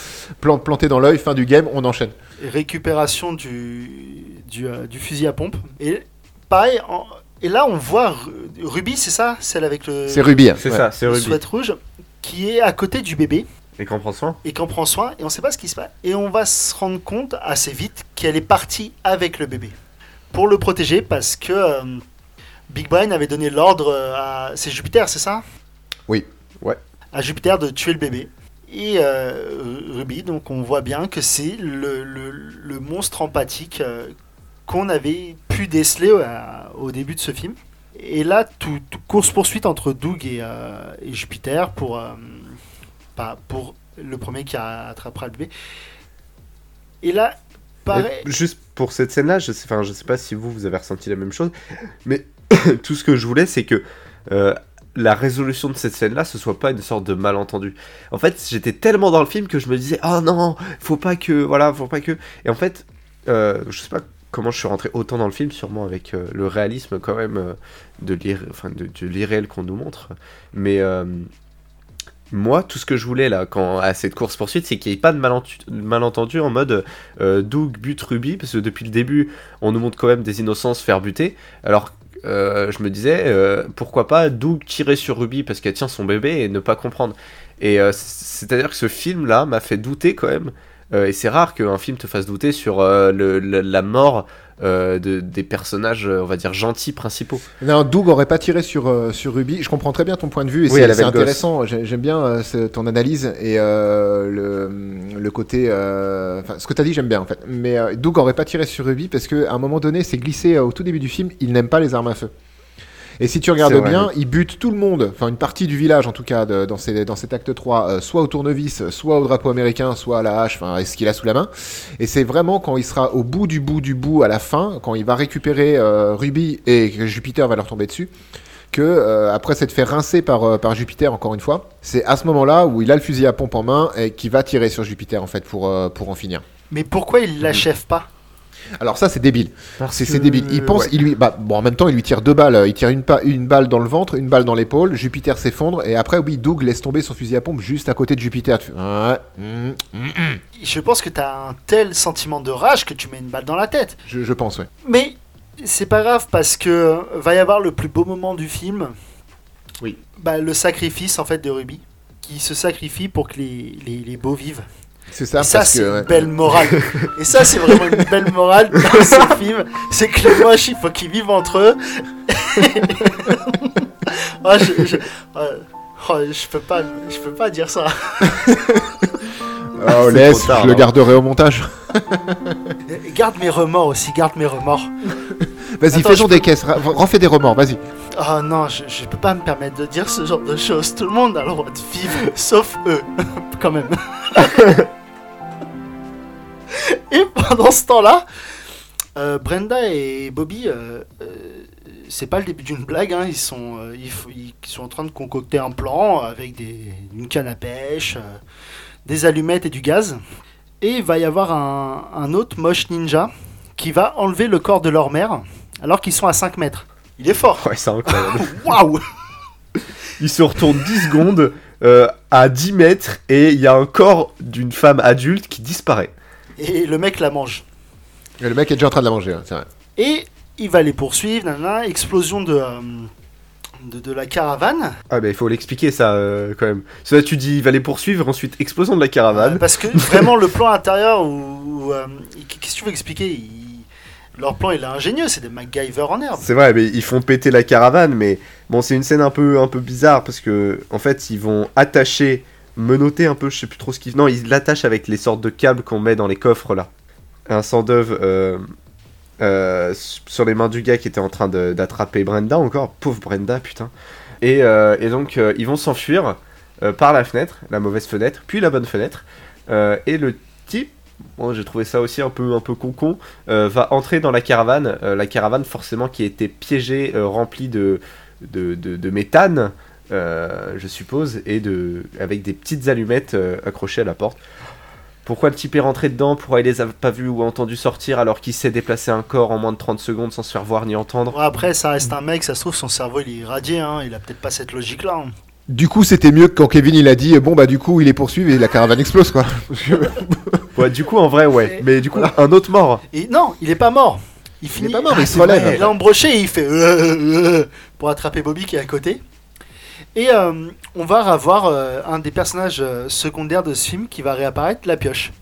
Plan- plantée dans l'œil, fin du game, on enchaîne. Récupération du, du, euh, du fusil à pompe. Et pareil, en- et là, on voit Ru- Ruby, c'est ça? Celle avec le, C'est Ruby. hein. C'est Ouais. ça, c'est le Ruby. sweat rouge, qui est à côté du bébé. Et qu'on prend soin? Et qu'on prend soin et on sait pas ce qui se passe. Et on va se rendre compte assez vite qu'elle est partie avec le bébé pour le protéger parce que euh, Big Brain avait donné l'ordre euh, à. C'est Jupiter, c'est ça? Oui. Ouais. À Jupiter de tuer le bébé. Et euh, Ruby, donc on voit bien que c'est le, le- le monstre empathique euh, qu'on avait pu déceler euh, au début de ce film. Et là, tout, tout course-poursuite entre Doug et, euh, et Jupiter pour, euh, pas pour le premier qui attrapera le bébé. Et là, pareil. Et Juste pour cette scène-là, je sais, je sais pas si vous, vous avez ressenti la même chose, mais tout ce que je voulais, c'est que euh, la résolution de cette scène-là, ce soit pas une sorte de malentendu. En fait, j'étais tellement dans le film que je me disais, oh non, faut pas que, voilà, faut pas que. Et en fait, euh, je sais pas comment je suis rentré autant dans le film, sûrement avec euh, le réalisme quand même euh, de l'irréel qu'on nous montre, mais euh, moi, tout ce que je voulais là, quand à cette course poursuite, c'est qu'il n'y ait pas de malentendu en mode euh, Doug bute Ruby, parce que depuis le début, on nous montre quand même des innocents se faire buter. Alors, euh, je me disais, euh, pourquoi pas Doug tirer sur Ruby parce qu'elle tient son bébé et ne pas comprendre. Et c'est-à-dire que ce film-là m'a fait douter quand même et c'est rare qu'un film te fasse douter sur euh, le- le- la mort euh, de, des personnages, euh, on va dire, gentils principaux. Non, Doug aurait pas tiré sur, euh, sur Ruby. Je comprends très bien ton point de vue et Oui, elle c'est intéressant. J'ai- J'aime bien euh, ton analyse et euh, le, le côté. euh, ce que tu as dit, j'aime bien en fait. Mais euh, Doug aurait pas tiré sur Ruby parce qu'à un moment donné, c'est glissé euh, au tout début du film. Il n'aime pas les armes à feu. Et si tu regardes bien, il bute tout le monde, enfin une partie du village en tout cas, de- dans, ces- dans cet acte 3, euh, soit au tournevis, soit au drapeau américain, soit à la hache, enfin ce qu'il a sous la main. Et c'est vraiment quand il sera au bout du bout du bout à la fin, quand il va récupérer euh, Ruby et que Jupiter va leur tomber dessus, que euh, après s'être fait rincer par, euh, par Jupiter encore une fois, c'est à ce moment-là où il a le fusil à pompe en main et qui va tirer sur Jupiter en fait pour, euh, pour en finir. Mais pourquoi il l'achève pas? Alors ça c'est débile. C'est que- débile. Il pense, ouais. il lui, bah, bon, en même temps, il lui tire deux balles. Il tire une, une balle dans le ventre, une balle dans l'épaule. Jupiter s'effondre et après, oui, Doug laisse tomber son fusil à pompe juste à côté de Jupiter. Tu mm, mm, mm. Je pense que t'as un tel sentiment de rage que tu mets une balle dans la tête. Je, je pense, ouais. Mais c'est pas grave parce que euh, va y avoir le plus beau moment du film. Oui. Bah, le sacrifice en fait de Ruby, qui se sacrifie pour que les, les, les beaux vivent. C'est ça, Et ça, c'est que. une ouais. belle morale. Et ça, c'est vraiment une belle morale dans ce film. C'est que les moches, il faut qu'ils vivent entre eux. oh, je, je- oh, oh, je peux pas, je peux pas dire ça. Oh, laisse, tard, je le hein. garderai au montage. Garde mes remords aussi, garde mes remords. Vas-y, je des peux- caisses. Refais des remords, vas-y. Oh non, je, je peux pas me permettre de dire ce genre de choses. Tout le monde a le droit de vivre, sauf eux, quand même. et pendant ce temps-là, euh, Brenda et Bobby, euh, euh, c'est pas le début d'une blague, hein, ils, sont, euh, ils, ils sont en train de concocter un plan avec des, une canne à pêche, euh, des allumettes et du gaz. Et il va y avoir un, un autre moche ninja qui va enlever le corps de leur mère alors qu'ils sont à 5 mètres. Il est fort. Ouais, c'est incroyable. Waouh il se retourne 10 secondes euh, à 10 mètres et il y a un corps d'une femme adulte qui disparaît. Et le mec la mange. Et le mec est déjà en train de la manger, hein, c'est vrai. Et il va les poursuivre, nanana, explosion de, euh, de, de la caravane. Ah bah il faut l'expliquer ça euh, quand même. Ça tu dis il va les poursuivre, ensuite explosion de la caravane. Euh, parce que vraiment, le plan intérieur, où, où, euh, qu'est-ce que tu veux expliquer? Il- Leur plan, il est ingénieux, c'est des MacGyver en herbe. C'est vrai, mais ils font péter la caravane, mais bon, c'est une scène un peu, un peu bizarre parce que, en fait, ils vont attacher, menotter un peu, je sais plus trop ce qu'ils. Non, ils l'attachent avec les sortes de câbles qu'on met dans les coffres là. Un sang d'œuvre euh, euh, sur les mains du gars qui était en train d'attraper Brenda encore. Pauvre Brenda, putain. Et, euh, et donc, ils vont s'enfuir par la fenêtre, la mauvaise fenêtre, puis la bonne fenêtre. Et le type. Bon, j'ai trouvé ça aussi un peu un peu concon. euh, va entrer dans la caravane, euh, la caravane forcément qui été piégée, euh, remplie de, de, de- méthane, je suppose, et de, avec des petites allumettes accrochées à la porte. Pourquoi le type est rentré dedans? Pourquoi il les a pas vus ou entendu sortir alors qu'il sait déplacer un corps en moins de 30 secondes sans se faire voir ni entendre? Après, ça reste un mec, ça se trouve, son cerveau, il est irradié, hein, il a peut-être pas cette logique-là. hein. Du coup, c'était mieux que quand Kevin il a dit bon bah du coup il est poursuivi et la caravane explose quoi. Ouais, du coup, en vrai, ouais. Mais du coup, un autre mort. Et non, il est pas mort. Il finit. pas mort, il Ah, se c'est relève. vrai, Il est embroché et il fait euh, euh, pour attraper Bobby qui est à côté. Et euh, on va revoir euh, un des personnages euh, secondaires de ce film qui va réapparaître, la pioche.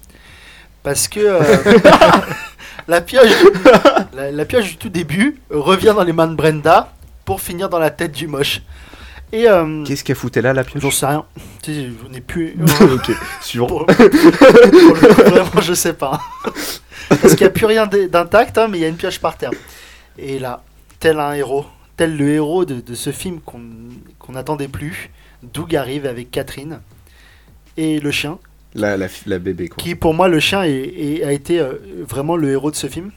Parce que euh, la pioche, la, la pioche du tout début revient dans les mains de Brenda pour finir dans la tête du moche. Et euh, Qu'est-ce qu'elle foutait là, la pioche j'en sais rien. Tu sais, on plus. Ok, suivant. Pour, pour le coup, vraiment, je sais pas. Parce qu'il n'y a plus rien d'intact, hein, mais il y a une pioche par terre. Et là, tel un héros, tel le héros de, de ce film qu'on n'attendait plus, Doug arrive avec Catherine et le chien, La, la, la bébé, quoi. qui pour moi, le chien est- est- a été euh, vraiment le héros de ce film.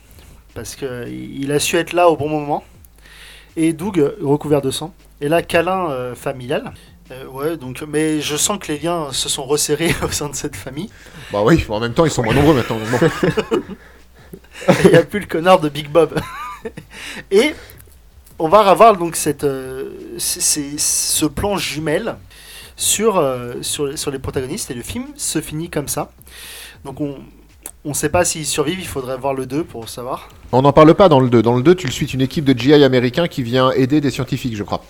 Parce qu'il il a su être là au bon moment. Et Doug, recouvert de sang. Et là, câlin euh, familial. Euh, ouais, donc, mais je sens que les liens se sont resserrés au sein de cette famille. bah oui, en même temps ils sont moins nombreux maintenant. Il n'y a plus le connard de Big Bob. Et on va revoir donc cette, euh, ce plan jumelle sur, euh, sur, sur les protagonistes et le film se finit comme ça. Donc on on ne sait pas s'il survivent, il faudrait voir le 2 pour savoir. On n'en parle pas dans le 2. Dans le 2, tu le suis une équipe de GI américain qui vient aider des scientifiques, je crois,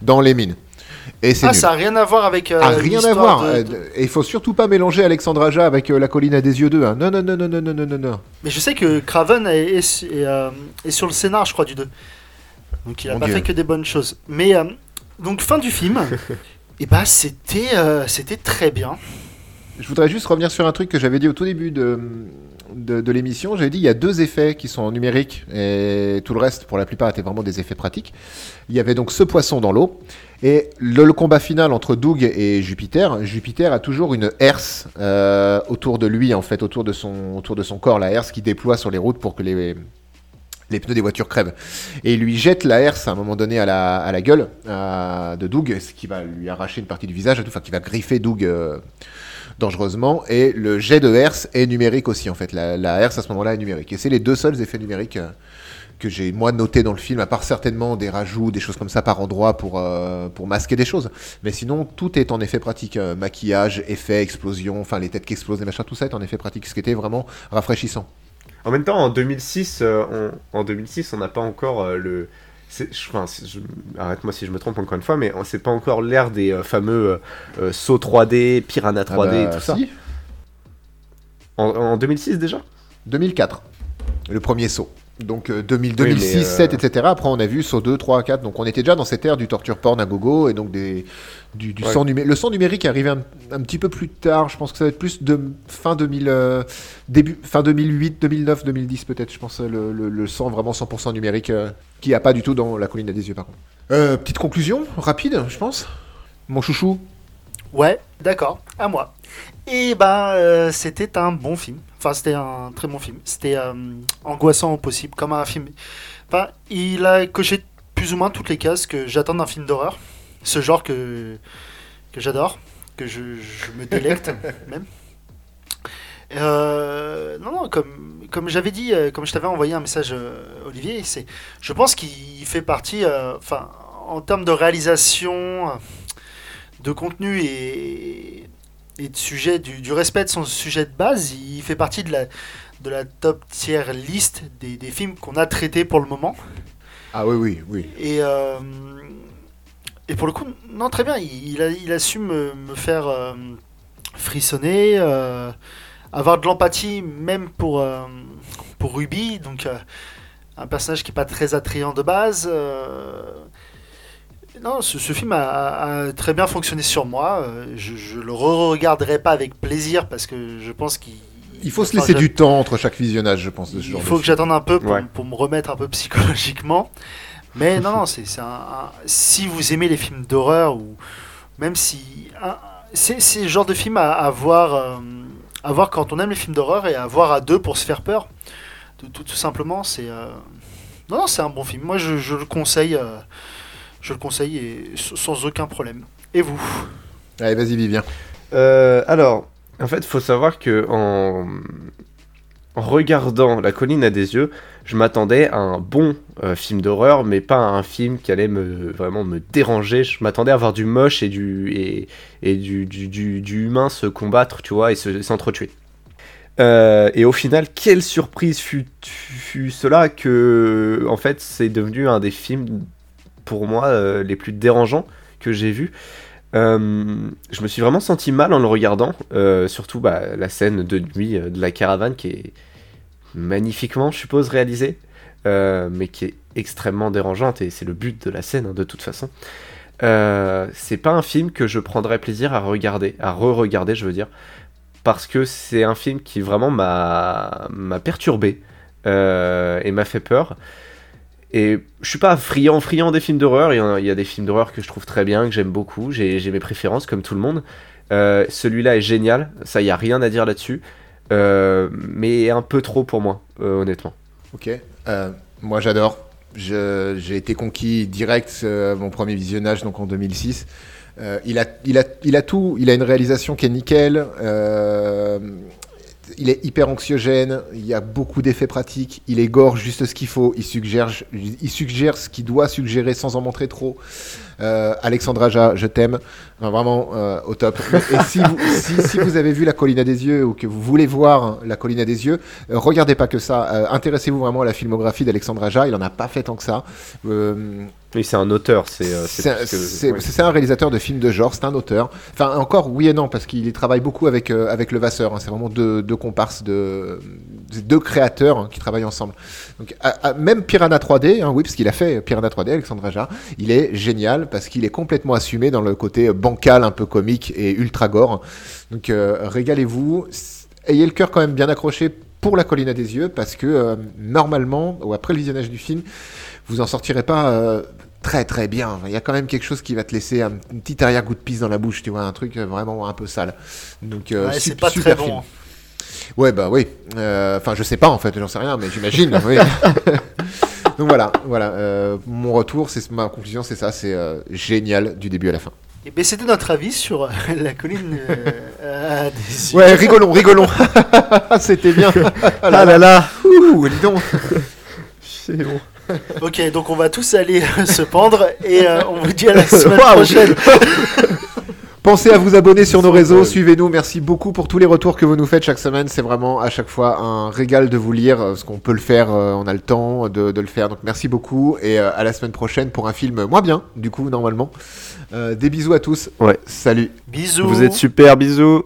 dans les mines. Et ah, ça n'a rien à voir avec. Euh, ah, rien à voir. Euh, et il faut surtout pas mélanger Alexandraja avec euh, La colline à des yeux 2. Hein. Non, non, non, non, non, non, non, non. Mais je sais que Craven est, euh, sur le scénar, je crois, du 2. Donc il a pas fait que des bonnes choses. Mais donc, fin du film, et eh bah ben, c'était, c'était très bien. Je voudrais juste revenir sur un truc que j'avais dit au tout début de, de, l'émission. J'avais dit il y a deux effets qui sont en numérique et tout le reste, pour la plupart, étaient vraiment des effets pratiques. Il y avait donc ce poisson dans l'eau et le, le combat final entre Doug et Jupiter. Jupiter a toujours une herse euh, autour de lui, en fait, autour de son, autour de son corps, la herse qui déploie sur les routes pour que les, les pneus des voitures crèvent. Et il lui jette la herse à un moment donné à la, à la gueule euh, de Doug, ce qui va lui arracher une partie du visage, et tout, enfin qui va griffer Doug euh, dangereusement. Et le jet de herse est numérique aussi, en fait. La, la herse à ce moment-là est numérique. Et c'est les deux seuls effets numériques euh, que j'ai moi noté dans le film, à part certainement des rajouts, des choses comme ça par endroit pour, euh, pour masquer des choses. Mais sinon, tout est en effet pratique. euh, maquillage, effets, explosion, enfin les têtes qui explosent, les machins, tout ça est en effet pratique, ce qui était vraiment rafraîchissant. En même temps, en 2006, euh, on, en 2006, on n'a pas encore le. Enfin, arrête-moi si je me trompe encore une fois, mais c'est pas encore l'ère des euh, fameux euh, euh, sauts 3D, Piranha 3D Ah et bah, tout ça. En, en 2006 déjà? 2004, le premier saut. Donc euh, 2000, Oui, 2006, euh, 7, etc. Après, on a vu saut 2, 3, 4. Donc on était déjà dans cette ère du torture porn à gogo et donc des, du, du Ouais. sang numérique. Le sang numérique est arrivé un, un petit peu plus tard. Je pense que ça va être plus de fin 2000, euh, début, fin 2008, 2009, 2010 peut-être. Je pense euh, le, le, le sang vraiment 100% numérique euh, qui a pas du tout dans la colline à des yeux par contre. Euh, petite conclusion rapide, je pense. Mon chouchou, Ouais, d'accord, à moi. Et bah euh, c'était un bon film. Enfin c'était un très bon film. C'était euh, angoissant au possible, comme un film. Enfin il a coché plus ou moins toutes les cases que j'attends d'un film d'horreur. Ce genre que que j'adore, que je, je me délecte même. Euh, non, non, comme, comme j'avais dit, euh, comme je t'avais envoyé un message, Olivier, c'est, je pense qu'il fait partie, euh, enfin, en termes de réalisation, de contenu et, et de sujet, du, du respect de son sujet de base, il fait partie de la, de la top tier liste des, des films qu'on a traités pour le moment. ah oui, oui, oui. Et, euh, et pour le coup, non, très bien, il, il a, il a su me, me faire euh, frissonner, euh, avoir de l'empathie même pour, pour Ruby, donc un personnage qui n'est pas très attrayant de base. Non, ce, ce film a, a- a très bien fonctionné sur moi. euh, Je, je le re-regarderai pas avec plaisir parce que je pense qu'il Il faut se laisser du temps entre chaque visionnage, je pense, de ce il genre faut de que j'attende un peu pour, Ouais. pour me remettre un peu psychologiquement. Mais non, non, c'est c'est un, un- Si vous aimez les films d'horreur, ou même si. C'est c'est le genre de film à, à voir, euh, à voir quand on aime les films d'horreur et à voir à deux pour se faire peur. Tout, tout- tout simplement, c'est. euh, Non, non, c'est un bon film. Moi, je, je le conseille. euh, Je le conseille et sans aucun problème. Et vous Allez, vas-y, Vivien. Euh, alors, en fait, faut savoir que en, en regardant La colline à des yeux, je m'attendais à un bon euh, film d'horreur, mais pas à un film qui allait me vraiment me déranger. Je m'attendais à voir du moche et du et, et du, du, du- du humain se combattre, tu vois, et se- s'entretuer. Euh, et au final, quelle surprise fut, fut cela que, en fait, c'est devenu un des films pour moi euh, les plus dérangeants que j'ai vus. Euh, je me suis vraiment senti mal en le regardant, euh, surtout bah, la scène de nuit de la caravane qui est magnifiquement, je suppose, réalisée, mais qui est extrêmement dérangeante et c'est le but de la scène hein, de toute façon. C'est pas un film que je prendrais plaisir à regarder, à re-regarder, je veux dire, parce que c'est un film qui vraiment m'a perturbé et m'a fait peur. Et je suis pas friand, friand des films d'horreur. Il y, a, des films d'horreur que je trouve très bien, que j'aime beaucoup. J'ai mes préférences, comme tout le monde. Euh, Celui-là est génial. Ça, y a rien à dire là-dessus. Euh, mais un peu trop pour moi, euh, honnêtement. Ok. Moi, j'adore. J'ai été conquis direct mon premier visionnage, donc en 2006. Euh, il, a, il, a, il a tout. Il a une réalisation qui est nickel. Il est hyper anxiogène. Il y a beaucoup d'effets pratiques. Il égore juste ce qu'il faut. Il suggère, il suggère ce qu'il doit suggérer sans en montrer trop. Euh, Alexandre Aja, je t'aime. Enfin, vraiment euh, au top. Et si vous, si, si vous avez vu La Colline à des yeux ou que vous voulez voir La Colline à des yeux, euh, regardez pas que ça. Euh, Intéressez-vous vraiment à la filmographie d'Alexandre Aja. Il en a pas fait tant que ça. Oui, c'est un auteur, c'est. c'est ouais. un réalisateur de films de genre, c'est un auteur. Enfin, encore oui et non, parce qu'il travaille beaucoup avec, euh, avec Levasseur. hein. C'est vraiment deux, deux comparses, de, deux créateurs hein, qui travaillent ensemble. Donc, à- à- même Piranha 3D, hein, oui, parce qu'il a fait Piranha 3D, Alexandre Aja, il est génial parce qu'il est complètement assumé dans le côté bancal, un peu comique et ultra gore. Donc, euh, régalez-vous. Ayez le cœur quand même bien accroché pour la colline à des yeux, parce que euh, normalement, ou après le visionnage du film, vous en sortirez pas euh, très très bien. Il y a quand même quelque chose qui va te laisser un, petit arrière-goût de pisse dans la bouche, tu vois, un truc euh, vraiment un peu sale. Donc, euh, Ouais, c'est pas super très film. bon. Ouais, bah oui. Euh, Enfin, je sais pas en fait, j'en sais rien, mais j'imagine. oui. Donc voilà, voilà. euh, mon retour, c'est ma conclusion, c'est ça, c'est euh, génial du début à la fin. Et ben, c'était notre avis sur euh, la colline euh, des yeux. Ouais, rigolons, rigolons. C'était bien. Ah là là Ouh, dis donc. C'est bon. Ok, donc on va tous aller se pendre et euh, on vous dit à la semaine prochaine. Pensez à vous abonner sur nos réseaux, suivez-nous. Merci beaucoup pour tous les retours que vous nous faites chaque semaine. C'est vraiment à chaque fois un régal de vous lire, euh, parce qu'on peut le faire, euh, on a le temps de, de le faire. Donc merci beaucoup et euh, à la semaine prochaine pour un film moins bien, du coup, normalement. Euh, des bisous à tous. Ouais. Salut. Bisous. Vous êtes super, bisous